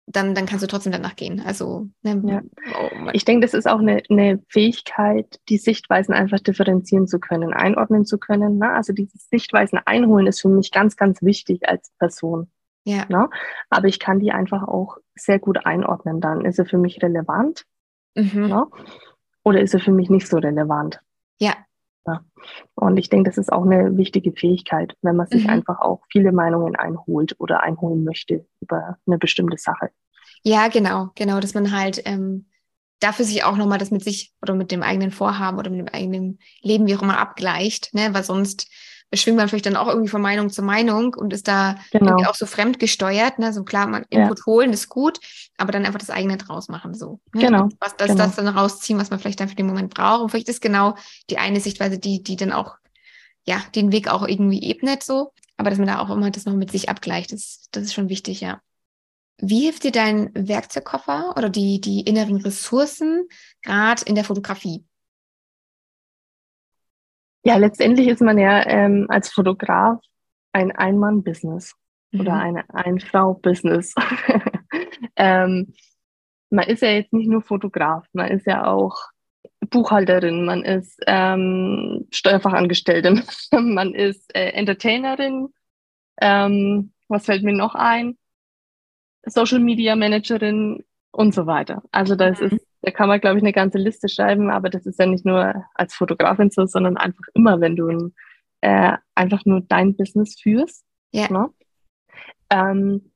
dann, dann kannst du trotzdem danach gehen. Also, ne, ja. oh, ich denke, das ist auch eine, eine Fähigkeit, die Sichtweisen einfach differenzieren zu können, einordnen zu können. Ne? Also dieses Sichtweisen einholen ist für mich ganz, ganz wichtig als Person. Ja. Ne? Aber ich kann die einfach auch sehr gut einordnen dann. Ist er für mich relevant? Mhm. Ne? Oder ist er für mich nicht so relevant? Ja. Ja. Und ich denke, das ist auch eine wichtige Fähigkeit, wenn man sich mhm. einfach auch viele Meinungen einholt oder einholen möchte über eine bestimmte Sache. Ja, genau, genau, dass man halt ähm, dafür sich auch nochmal das mit sich oder mit dem eigenen Vorhaben oder mit dem eigenen Leben, wie auch immer, abgleicht, ne? Weil sonst schwingt man vielleicht dann auch irgendwie von Meinung zu Meinung und ist da genau. auch so fremdgesteuert. Ne? So klar, man Input ja. holen ist gut, aber dann einfach das eigene draus machen. So, ne? Genau. Was, das, genau. das dann rausziehen, was man vielleicht dann für den Moment braucht. Und vielleicht ist genau die eine Sichtweise, die, die dann auch, ja, den Weg auch irgendwie ebnet so. Aber dass man da auch immer das noch mit sich abgleicht, das, das ist schon wichtig, ja. Wie hilft dir dein Werkzeugkoffer oder die, die inneren Ressourcen gerade in der Fotografie? Ja, letztendlich ist man ja ähm, als Fotograf ein Ein-Mann-Business mhm. oder eine Ein-Frau-Business. ähm, man ist ja jetzt nicht nur Fotograf, man ist ja auch Buchhalterin, man ist ähm, Steuerfachangestellte, man ist äh, Entertainerin. Ähm, was fällt mir noch ein? Social Media Managerin und so weiter. Also das mhm. ist da kann man, glaube ich, eine ganze Liste schreiben, aber das ist ja nicht nur als Fotografin so, sondern einfach immer, wenn du äh, einfach nur dein Business führst. Ja. Ne? Ähm,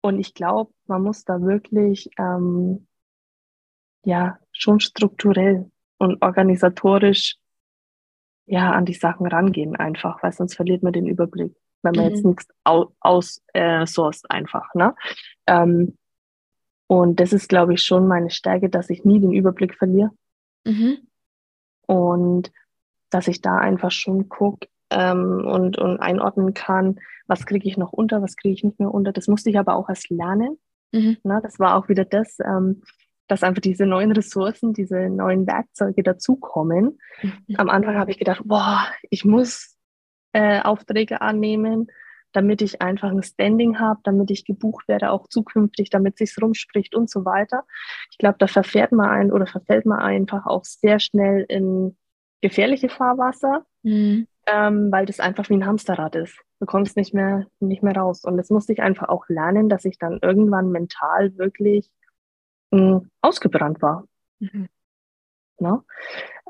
und ich glaube, man muss da wirklich ähm, ja schon strukturell und organisatorisch ja an die Sachen rangehen einfach, weil sonst verliert man den Überblick, wenn man mhm. jetzt nichts aussourced äh, einfach. Ne? Ähm, und das ist, glaube ich, schon meine Stärke, dass ich nie den Überblick verliere. Mhm. Und dass ich da einfach schon gucke ähm, und, und einordnen kann, was kriege ich noch unter, was kriege ich nicht mehr unter. Das musste ich aber auch erst lernen. Mhm. Na, das war auch wieder das, ähm, dass einfach diese neuen Ressourcen, diese neuen Werkzeuge dazukommen. Mhm. Am Anfang habe ich gedacht, boah, ich muss äh, Aufträge annehmen, damit ich einfach ein Standing habe, damit ich gebucht werde, auch zukünftig, damit sich's rumspricht und so weiter. Ich glaube, da verfährt man ein oder verfällt man einfach auch sehr schnell in gefährliche Fahrwasser, mhm. ähm, weil das einfach wie ein Hamsterrad ist. Du kommst nicht mehr, nicht mehr raus. Und das musste ich einfach auch lernen, dass ich dann irgendwann mental wirklich mh, hm, ausgebrannt war. Mhm. No?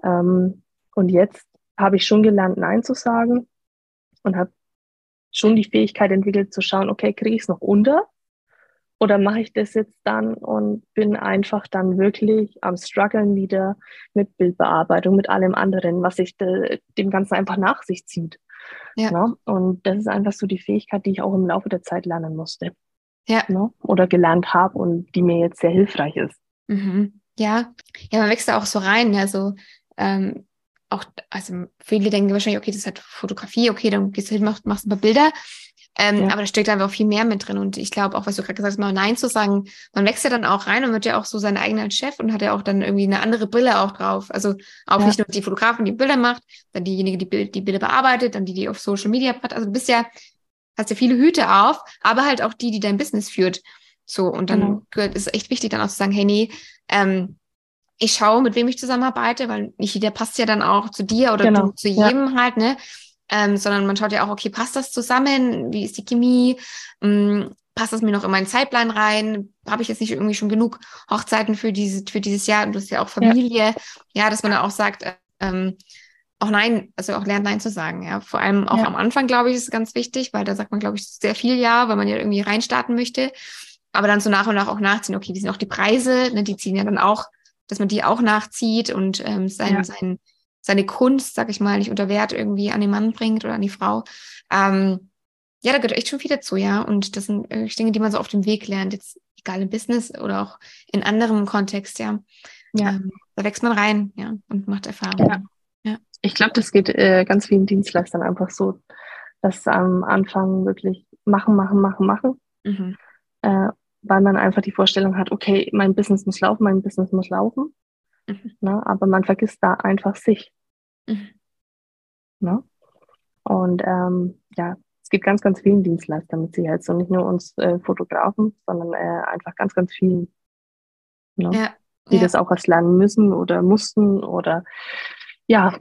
Ähm, und jetzt habe ich schon gelernt, Nein zu sagen und habe schon die Fähigkeit entwickelt zu schauen, okay, kriege ich es noch unter? Oder mache ich das jetzt dann und bin einfach dann wirklich am struggeln wieder mit Bildbearbeitung, mit allem anderen, was sich de, dem Ganzen einfach nach sich zieht. Ja. Ne? Und das ist einfach so die Fähigkeit, die ich auch im Laufe der Zeit lernen musste. Ja. Ne? Oder gelernt habe und die mir jetzt sehr hilfreich ist. Mhm. Ja, ja, man wächst da auch so rein. Ja, so ähm, auch, also viele denken wahrscheinlich, okay, das ist halt Fotografie, okay, dann gehst du hin, machst, machst ein paar Bilder. Ähm, ja. Aber da steckt einfach auch viel mehr mit drin. Und ich glaube auch, was du gerade gesagt hast, mal Nein zu sagen, man wächst ja dann auch rein und wird ja auch so sein eigener Chef und hat ja auch dann irgendwie eine andere Brille auch drauf. Also auch ja. nicht nur die Fotografen, die Bilder macht, dann diejenige, die, Bild, die Bilder bearbeitet, dann die, die auf Social Media hat. Also du bist ja, hast ja viele Hüte auf, aber halt auch die, die dein Business führt. So, und dann genau. gehört, ist echt wichtig, dann auch zu sagen, hey, nee, ähm, ich schaue, mit wem ich zusammenarbeite, weil nicht jeder passt ja dann auch zu dir oder genau. du zu jedem ja. halt, ne? Ähm, sondern man schaut ja auch, okay, passt das zusammen? Wie ist die Chemie? Ähm, passt das mir noch in meinen Zeitplan rein? Habe ich jetzt nicht irgendwie schon genug Hochzeiten für, diese, für dieses Jahr? Und du hast ja auch Familie. Ja, ja dass man da auch sagt, ähm, auch Nein, also auch lernt Nein zu sagen. Ja, vor allem auch ja. am Anfang, glaube ich, ist es ganz wichtig, weil da sagt man, glaube ich, sehr viel Ja, weil man ja irgendwie reinstarten möchte. Aber dann so nach und nach auch nachziehen, okay, wie sind auch die Preise? Ne, die ziehen ja dann auch dass man die auch nachzieht und ähm, sein, ja. sein, seine Kunst, sag ich mal, nicht unter Wert irgendwie an den Mann bringt oder an die Frau. Ähm, ja, da gehört echt schon viel dazu, ja. Und das sind äh, Dinge, die man so auf dem Weg lernt, jetzt egal im Business oder auch in anderem Kontext, ja. Ja. Ähm, da wächst man rein, ja, und macht Erfahrungen. Ja. ja. Ich glaube, das geht äh, ganz vielen Dienstleistern einfach so, dass am Anfang wirklich machen, machen, machen, machen. Mhm. Äh, weil man einfach die Vorstellung hat, okay, mein Business muss laufen, mein Business muss laufen. Mhm. Ne? Aber man vergisst da einfach sich. Mhm. Ne? Und ähm, ja, es gibt ganz, ganz vielen Dienstleistern mit Sicherheit, so nicht nur uns äh, Fotografen, sondern äh, einfach ganz, ganz vielen, ne? ja, die ja. das auch erst lernen müssen oder mussten oder ja.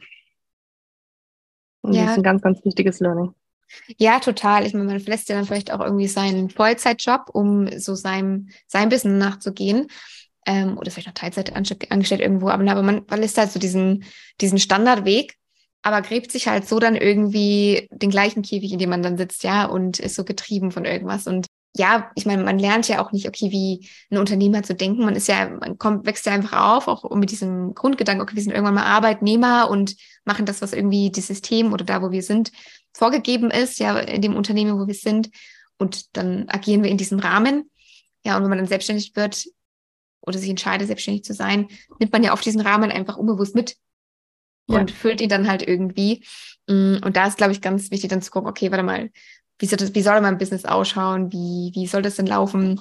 Und ja. das ist ein ganz, ganz wichtiges Learning. Ja, total. Ich meine, man verlässt ja dann vielleicht auch irgendwie seinen Vollzeitjob, um so seinem, sein Business nachzugehen. Ähm, oder vielleicht noch Teilzeit angestellt irgendwo, aber, aber man verlässt halt so diesen, diesen Standardweg, aber gräbt sich halt so dann irgendwie den gleichen Käfig, in dem man dann sitzt, ja, und ist so getrieben von irgendwas. Und ja, ich meine, man lernt ja auch nicht, okay, wie ein Unternehmer zu denken. Man ist ja, man kommt, wächst ja einfach auf, auch mit diesem Grundgedanken, okay, wir sind irgendwann mal Arbeitnehmer und machen das, was irgendwie das System oder da, wo wir sind, vorgegeben ist, ja, in dem Unternehmen, wo wir sind. Und dann agieren wir in diesem Rahmen. Ja, und wenn man dann selbstständig wird oder sich entscheidet, selbstständig zu sein, nimmt man ja auf diesen Rahmen einfach unbewusst mit und ja. füllt ihn dann halt irgendwie. Mm, und da ist, glaube ich, ganz wichtig, dann zu gucken, okay, warte mal, wie soll, das, wie soll mein Business ausschauen? Wie, wie soll das denn laufen?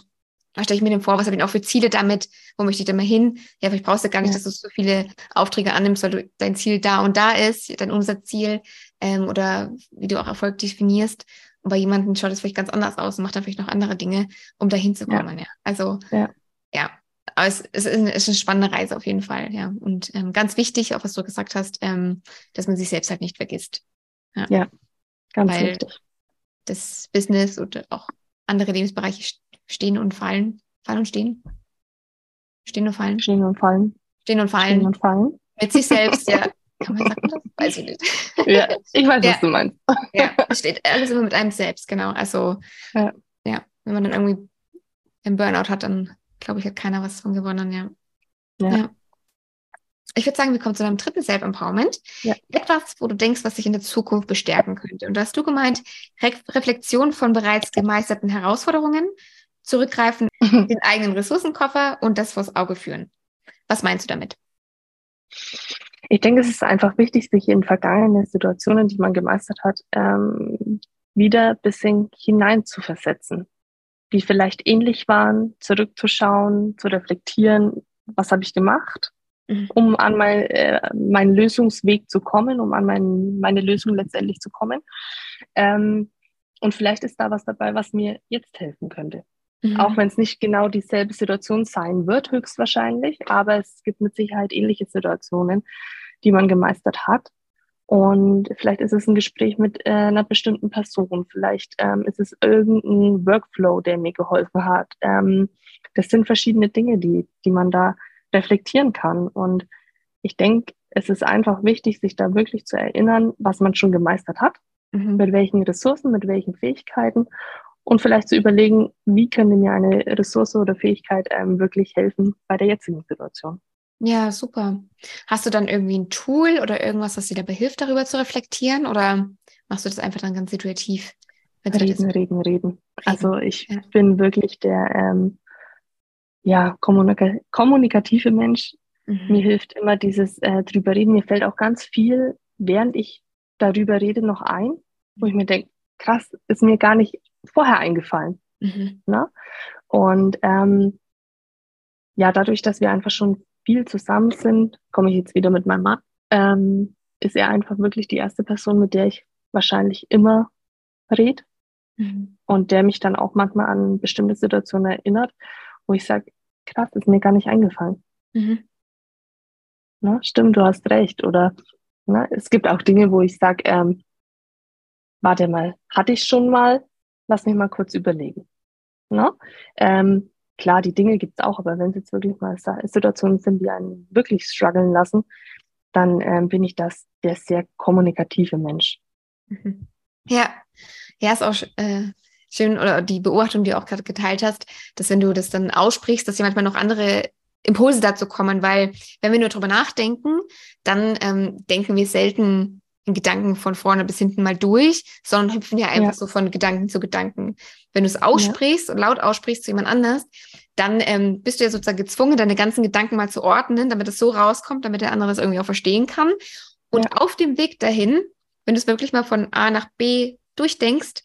Was stelle ich mir denn vor? Was habe ich denn auch für Ziele damit? Wo möchte ich denn mal hin? Ja, vielleicht brauchst du gar nicht, ja. dass du so viele Aufträge annimmst, weil du, dein Ziel da und da ist, dein Umsatzziel ähm, oder wie du auch Erfolg definierst. Und bei jemandem schaut es vielleicht ganz anders aus und macht dann vielleicht noch andere Dinge, um dahin zu kommen. Ja. ja. Also ja, ja. aber es, es, ist eine, es, ist eine, spannende Reise auf jeden Fall. Ja, und ähm, ganz wichtig, auch was du gesagt hast, ähm, dass man sich selbst halt nicht vergisst. Ja, ja ganz Weil wichtig. Das Business oder auch andere Lebensbereiche stehen und fallen, fallen und stehen. Stehen und fallen. Stehen und fallen. Stehen und fallen. Stehen und fallen. Mit sich selbst, ja. Kann man sagen das? Weiß ich nicht. Ja, ich weiß, ja. was du meinst. Ja, steht alles immer mit einem selbst, genau. Also, ja. ja, wenn man dann irgendwie einen Burnout hat, dann glaube ich, hat keiner was von gewonnen, ja. Ja. ja. Ich würde sagen, wir kommen zu deinem dritten Self-Empowerment. Ja. Etwas, wo du denkst, was sich in der Zukunft bestärken könnte. Und da hast du gemeint, Re Reflexion von bereits gemeisterten Herausforderungen, zurückgreifen in den eigenen Ressourcenkoffer und das vors Auge führen. Was meinst du damit? Ich denke, es ist einfach wichtig, sich in vergangene Situationen, die man gemeistert hat, ähm, wieder ein bisschen hinein zu versetzen, die vielleicht ähnlich waren, zurückzuschauen, zu reflektieren, was habe ich gemacht, mhm. um an mein, äh, meinen Lösungsweg zu kommen, um an mein, meine Lösung letztendlich zu kommen. Ähm, und vielleicht ist da was dabei, was mir jetzt helfen könnte. Mhm. Auch wenn es nicht genau dieselbe Situation sein wird, höchstwahrscheinlich, aber es gibt mit Sicherheit ähnliche Situationen, die man gemeistert hat. Und vielleicht ist es ein Gespräch mit äh, einer bestimmten Person. Vielleicht ähm, ist es irgendein Workflow, der mir geholfen hat. Ähm, das sind verschiedene Dinge, die, die man da reflektieren kann. Und ich denke, es ist einfach wichtig, sich da wirklich zu erinnern, was man schon gemeistert hat, mhm. mit welchen Ressourcen, mit welchen Fähigkeiten und vielleicht zu überlegen, wie könnte mir eine Ressource oder Fähigkeit ähm, wirklich helfen bei der jetzigen Situation. Ja, super. Hast du dann irgendwie ein Tool oder irgendwas, was dir dabei hilft, darüber zu reflektieren? Oder machst du das einfach dann ganz situativ? Reden, reden, reden, Also ich ja. bin wirklich der ähm, ja, kommunika kommunikative Mensch. Mhm. Mir hilft immer dieses äh, drüber reden. Mir fällt auch ganz viel, während ich darüber rede, noch ein, wo ich mir denke, krass, ist mir gar nicht vorher eingefallen. Mhm. Ne? Und ähm, ja, dadurch, dass wir einfach schon viel zusammen sind, komme ich jetzt wieder mit meinem Mann, ähm, ist er einfach wirklich die erste Person, mit der ich wahrscheinlich immer rede mhm. und der mich dann auch manchmal an bestimmte Situationen erinnert, wo ich sage, krass, ist mir gar nicht eingefallen. Mhm. Na, stimmt, du hast recht. Oder na, es gibt auch Dinge, wo ich sage, ähm, warte mal, hatte ich schon mal, lass mich mal kurz überlegen. Na? Ähm, Klar, die Dinge gibt es auch, aber wenn es jetzt wirklich mal Situationen sind, die einen wirklich strugglen lassen, dann ähm, bin ich das der sehr kommunikative Mensch. Mhm. Ja, ja, ist auch äh, schön, oder die Beobachtung, die du auch gerade geteilt hast, dass wenn du das dann aussprichst, dass dir manchmal noch andere Impulse dazu kommen, weil wenn wir nur drüber nachdenken, dann ähm, denken wir selten in Gedanken von vorne bis hinten mal durch, sondern hüpfen ja einfach ja. so von Gedanken zu Gedanken. Wenn du es aussprichst ja. und laut aussprichst zu jemand anders, dann ähm, bist du ja sozusagen gezwungen, deine ganzen Gedanken mal zu ordnen, damit es so rauskommt, damit der andere es irgendwie auch verstehen kann. Und ja. auf dem Weg dahin, wenn du es wirklich mal von A nach B durchdenkst,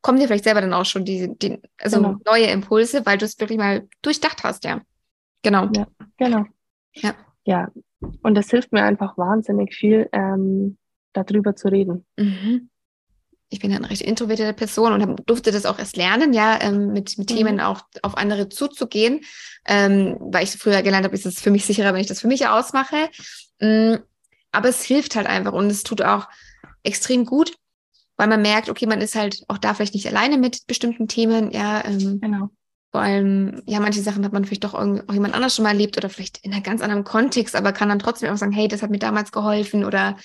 kommen dir vielleicht selber dann auch schon die, die also genau. neue Impulse, weil du es wirklich mal durchdacht hast, ja. Genau. Ja, genau. Ja. Ja. Und das hilft mir einfach wahnsinnig viel, ähm, darüber zu reden. Mhm. Ich bin ja eine recht introvertierte Person und durfte das auch erst lernen, ja, ähm, mit, mit mhm. Themen auch auf andere zuzugehen, ähm, weil ich früher gelernt habe, ist es für mich sicherer, wenn ich das für mich ausmache. Mhm. Aber es hilft halt einfach und es tut auch extrem gut, weil man merkt, okay, man ist halt auch da vielleicht nicht alleine mit bestimmten Themen, ja. Ähm, genau. Vor allem, ja, manche Sachen hat man vielleicht doch auch jemand anders schon mal erlebt oder vielleicht in einem ganz anderen Kontext, aber kann dann trotzdem auch sagen, hey, das hat mir damals geholfen oder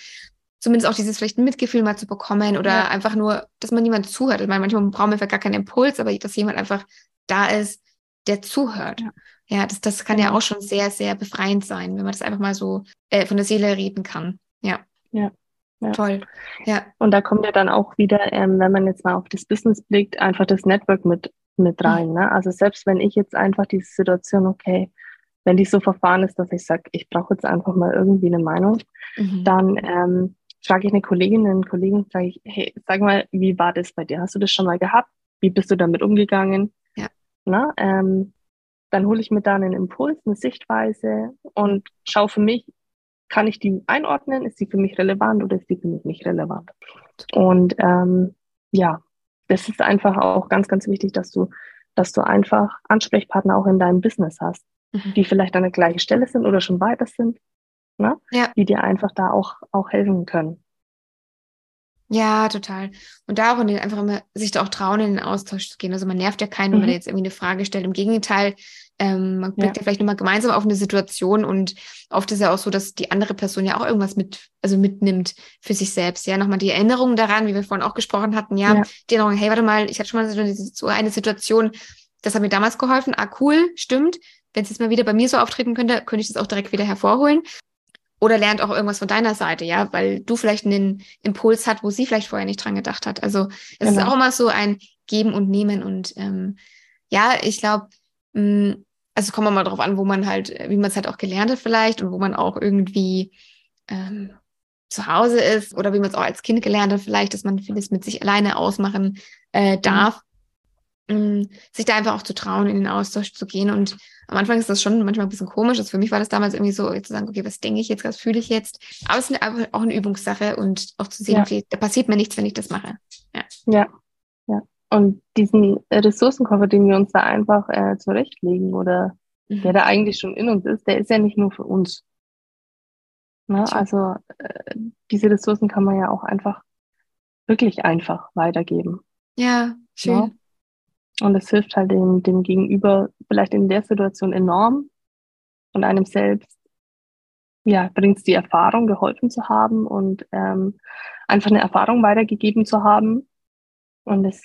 zumindest auch dieses vielleicht ein Mitgefühl mal zu bekommen oder ja. einfach nur, dass man jemand zuhört. Ich meine, manchmal man vielleicht gar keinen Impuls, aber dass jemand einfach da ist, der zuhört. Ja, ja das, das kann ja. genau. auch schon sehr, sehr befreiend sein, wenn man das einfach mal so äh, von der Seele reden kann. Ja. Ja. Ja. Toll. Ja. Und da kommt ja dann auch wieder, ähm, wenn man jetzt mal auf das Business blickt, einfach das Network mit, mit rein. Mhm. Ne? Also selbst wenn ich jetzt einfach diese Situation, okay, wenn die so verfahren ist, dass ich sage, ich brauche jetzt einfach mal irgendwie eine Meinung, mhm. dann ähm, frage ich eine Kollegin, einen Kollegen, sage ich, hey, sag mal, wie war das bei dir? Hast du das schon mal gehabt? Wie bist du damit umgegangen? Ja. Na, ähm, dann hole ich mir da einen Impuls, eine Sichtweise und schaue für mich, kann ich die einordnen? Ist die für mich relevant oder ist die für mich nicht relevant? Und ähm, ja, das ist einfach auch ganz, ganz wichtig, dass du, dass du einfach Ansprechpartner auch in deinem Business hast, mhm. die vielleicht an der gleichen Stelle sind oder schon weiter sind ne? Ja. die dir einfach da auch, auch helfen können. Ja, total. Und da auch einfach immer sich da auch trauen, in den Austausch zu gehen. Also man nervt ja keinen, wenn man mhm. jetzt irgendwie eine Frage stellt. Im Gegenteil, ähm, man blickt ja. ja vielleicht nochmal gemeinsam auf eine Situation und oft ist ja auch so, dass die andere Person ja auch irgendwas mit, also mitnimmt für sich selbst. Ja, nochmal die Erinnerung daran, wie wir vorhin auch gesprochen hatten, ja, ja. die Erinnerung, hey, warte mal, ich hatte schon mal so eine Situation, das hat mir damals geholfen. Ah, cool, stimmt. Wenn es jetzt mal wieder bei mir so auftreten könnte, könnte ich das auch direkt wieder hervorholen oder lernt auch irgendwas von deiner Seite, ja, weil du vielleicht einen Impuls hat, wo sie vielleicht vorher nicht dran gedacht hat. Also es genau. ist auch immer so ein Geben und Nehmen und ähm, ja, ich glaube, also kommen wir mal drauf an, wo man halt, wie man es halt auch gelernt hat vielleicht und wo man auch irgendwie ähm, zu Hause ist oder wie man es auch als Kind gelernt hat, vielleicht, dass man vieles mit sich alleine ausmachen äh, mhm. darf. Mhm. Sich da einfach auch zu trauen, in den Austausch zu gehen. Und am Anfang ist das schon manchmal ein bisschen komisch. Also für mich war das damals irgendwie so, zu sagen, okay, was denke ich jetzt, was fühle ich jetzt? Aber es ist einfach auch eine Übungssache und auch zu sehen, ja. okay, da passiert mir nichts, wenn ich das mache. Ja. ja. ja. Und diesen Ressourcenkoffer, den wir uns da einfach äh, zurechtlegen oder mhm. der da eigentlich schon in uns ist, der ist ja nicht nur für uns. Ne? Also äh, diese Ressourcen kann man ja auch einfach wirklich einfach weitergeben. Ja, schön. Ja? Und es hilft halt dem, dem Gegenüber vielleicht in der Situation enorm und einem selbst, ja, bringt es die Erfahrung, geholfen zu haben und ähm, einfach eine Erfahrung weitergegeben zu haben. Und es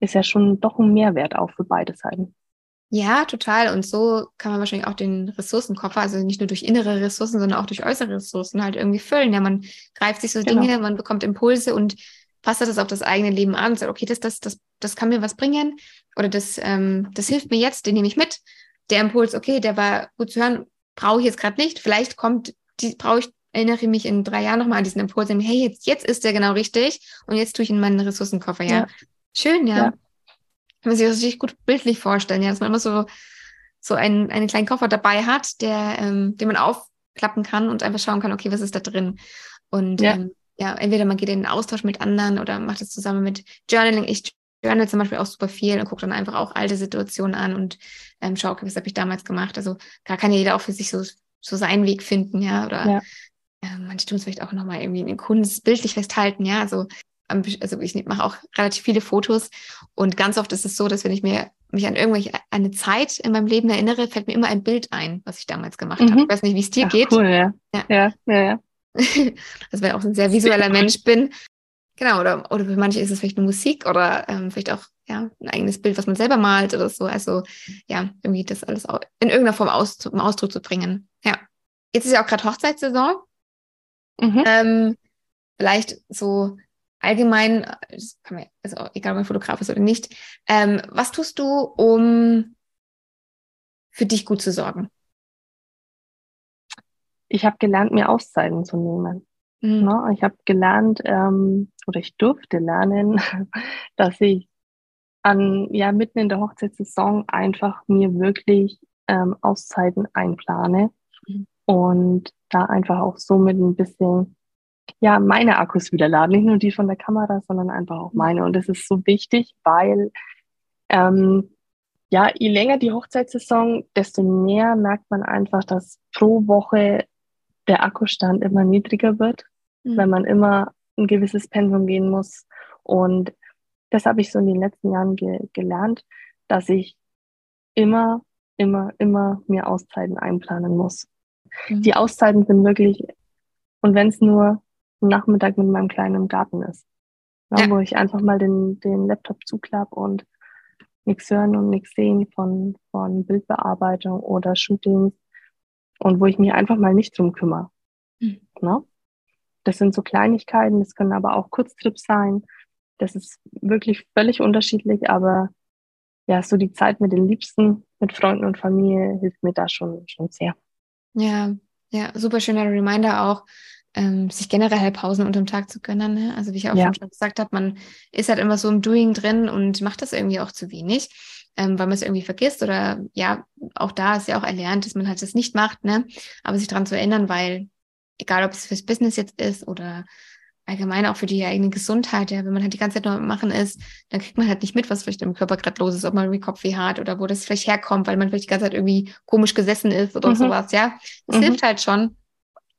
ist ja schon doch ein Mehrwert auch für beide Seiten. Ja, total. Und so kann man wahrscheinlich auch den Ressourcenkoffer, also nicht nur durch innere Ressourcen, sondern auch durch äußere Ressourcen halt irgendwie füllen. Ja, man greift sich so genau. Dinge, man bekommt Impulse und passt das auf das eigene Leben an und sagt, okay, das, das, das, das kann mir was bringen oder das, ähm, das hilft mir jetzt, den nehme ich mit. Der Impuls, okay, der war gut zu hören, brauche ich jetzt gerade nicht. Vielleicht kommt, die brauche ich, erinnere ich mich in drei Jahren nochmal an diesen Impuls, hey, jetzt, jetzt ist der genau richtig und jetzt tue ich in meinen Ressourcenkoffer, ja. ja. Schön, ja. ja. Kann man sich das richtig gut bildlich vorstellen, ja, dass man immer so, so einen, einen kleinen Koffer dabei hat, der, ähm, den man aufklappen kann und einfach schauen kann, okay, was ist da drin? Und ja. Ähm, ja, entweder man geht in den Austausch mit anderen oder macht es zusammen mit Journaling. Ich journal zum Beispiel auch super viel und gucke dann einfach auch alte Situationen an und ähm, schaue, okay, was habe ich damals gemacht. Also da kann ja jeder auch für sich so, so seinen Weg finden, ja. Oder ja. Äh, manche tun es vielleicht auch nochmal irgendwie in den Kunst bildlich festhalten, ja. Also, also ich mache auch relativ viele Fotos und ganz oft ist es so, dass wenn ich mir mich an irgendwelche eine Zeit in meinem Leben erinnere, fällt mir immer ein Bild ein, was ich damals gemacht mhm. habe. Ich weiß nicht, wie es dir Ach, geht. Cool, ja. Ja, ja, ja. ja. also weil ich auch ein sehr visueller Mensch bin. Genau, oder, oder für manche ist es vielleicht eine Musik oder ähm, vielleicht auch ja, ein eigenes Bild, was man selber malt oder so. Also ja, irgendwie das alles auch in irgendeiner Form aus, zum Ausdruck zu bringen. Ja. Jetzt ist ja auch gerade Hochzeitssaison. Mhm. Ähm, vielleicht so allgemein, man, also egal ob man Fotograf ist oder nicht, ähm, was tust du, um für dich gut zu sorgen? ich habe gelernt, mir Auszeiten zu nehmen. Mhm. Ne? Ich habe gelernt, ähm, oder ich durfte lernen, dass ich an, ja, mitten in der Hochzeitssaison einfach mir wirklich ähm, Auszeiten einplane mhm. und da einfach auch somit ein bisschen, ja, meine Akkus wieder laden. Nicht nur die von der Kamera, sondern einfach auch meine. Und das ist so wichtig, weil, ähm, ja, je länger die Hochzeitssaison, desto mehr merkt man einfach, dass pro Woche der Akkustand immer niedriger wird, mhm. weil man immer ein gewisses Pensum gehen muss. Und das habe ich so in den letzten Jahren ge gelernt, dass ich immer, immer, immer mir Auszeiten einplanen muss. Mhm. Die Auszeiten sind wirklich, und wenn es nur ein Nachmittag mit meinem Kleinen im Garten ist, ja, ja. wo ich einfach mal den, den Laptop zuklappe und nichts hören und nichts sehen von, von Bildbearbeitung oder Shootings und wo ich mich einfach mal nicht drum kümmere. Mhm. Ne? Das sind so Kleinigkeiten, das können aber auch Kurztrips sein. Das ist wirklich völlig unterschiedlich, aber ja, so die Zeit mit den Liebsten, mit Freunden und Familie hilft mir da schon, schon sehr. Ja, ja, super schöner Reminder auch, ähm, sich generell Pausen unterm Tag zu gönnen. Ne? Also wie ich auch ja. schon gesagt habe, man ist halt immer so im Doing drin und macht das irgendwie auch zu wenig ähm, weil man es irgendwie vergisst oder ja, auch da ist ja auch erlernt, dass man halt das nicht macht, ne? Aber sich daran zu erinnern, weil egal ob es fürs Business jetzt ist oder allgemein auch für die eigene Gesundheit, ja, wenn man halt die ganze Zeit nur machen ist, dann kriegt man halt nicht mit, was vielleicht im Körper gerade los ist, ob man irgendwie Kopfweh hat oder wo das vielleicht herkommt, weil man vielleicht die ganze Zeit irgendwie komisch gesessen ist oder mhm. sowas, ja. Das mhm. hilft halt schon.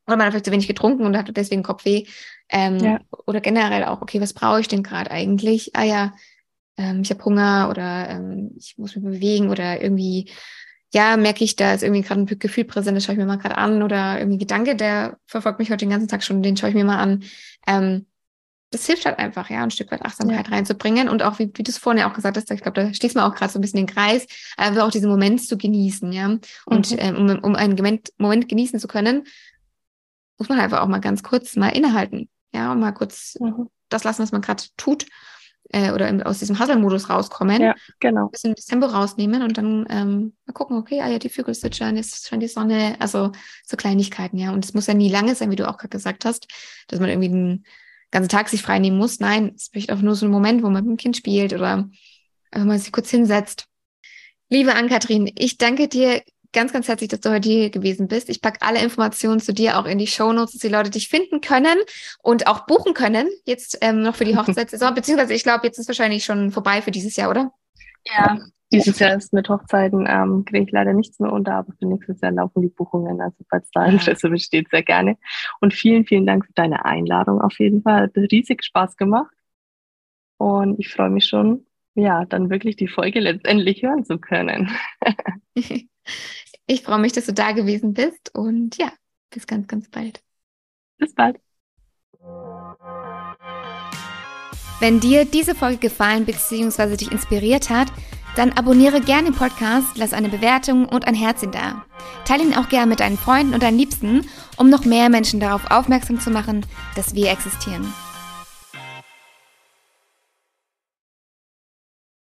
Oder man hat vielleicht zu wenig getrunken und hat deswegen Kopfweh. Ähm, ja. Oder generell auch, okay, was brauche ich denn gerade eigentlich? Ah ja, ähm, ich habe Hunger oder ähm, ich muss mich bewegen oder irgendwie, ja, merke ich, da ist irgendwie gerade ein Gefühl präsent, das schaue ich mir mal gerade an oder irgendwie Gedanke, der verfolgt mich heute den ganzen Tag schon, den schaue ich mir mal an. Ähm, das hilft halt einfach, ja, ein Stück weit Achtsamkeit ja. reinzubringen und auch, wie, wie du es vorhin ja auch gesagt hast, ich glaube, da schließt man auch gerade so ein bisschen den Kreis, einfach auch diesen Moment zu genießen, ja. Und mhm. ähm, um, um einen Moment, Moment genießen zu können, muss man einfach auch mal ganz kurz mal innehalten, ja, und mal kurz mhm. das lassen, was man gerade tut äh, oder im, aus diesem Hustle-Modus rauskommen. Ja, genau. Ein bisschen das Tempo rausnehmen und dann ähm, mal gucken, okay, ah ja, die Vögel zwitschern, jetzt scheint die Sonne, also so Kleinigkeiten, ja. Und es muss ja nie lange sein, wie du auch gerade gesagt hast, dass man irgendwie den ganzen Tag sich frei nehmen muss. Nein, es ist vielleicht auch nur so ein Moment, wo man mit dem Kind spielt oder einfach mal sich kurz hinsetzt. Liebe Ann-Kathrin, ich danke dir ganz, ganz herzlich, dass du heute hier gewesen bist. Ich packe alle Informationen zu dir auch in die Shownotes, dass die Leute dich finden können und auch buchen können, jetzt ähm, noch für die Hochzeitssaison. Beziehungsweise ich glaube, jetzt ist wahrscheinlich schon vorbei für dieses Jahr, oder? Ja, dieses Jahr ist mit Hochzeiten, ähm, kriege ich leider nichts mehr unter, aber für nächstes Jahr laufen die Buchungen. Also falls da Interesse besteht, sehr gerne. Und vielen, vielen Dank für deine Einladung auf jeden Fall. Hat riesig Spaß gemacht. Und ich freue mich schon, ja, dann wirklich die Folge letztendlich hören zu können. Ich freue mich, dass du da gewesen bist und ja, bis ganz, ganz bald. Bis bald. Wenn dir diese Folge gefallen bzw. dich inspiriert hat, dann abonniere gerne den Podcast, lass eine Bewertung und ein Herzchen da. Teile ihn auch gerne mit deinen Freunden und deinen Liebsten, um noch mehr Menschen darauf aufmerksam zu machen, dass wir existieren.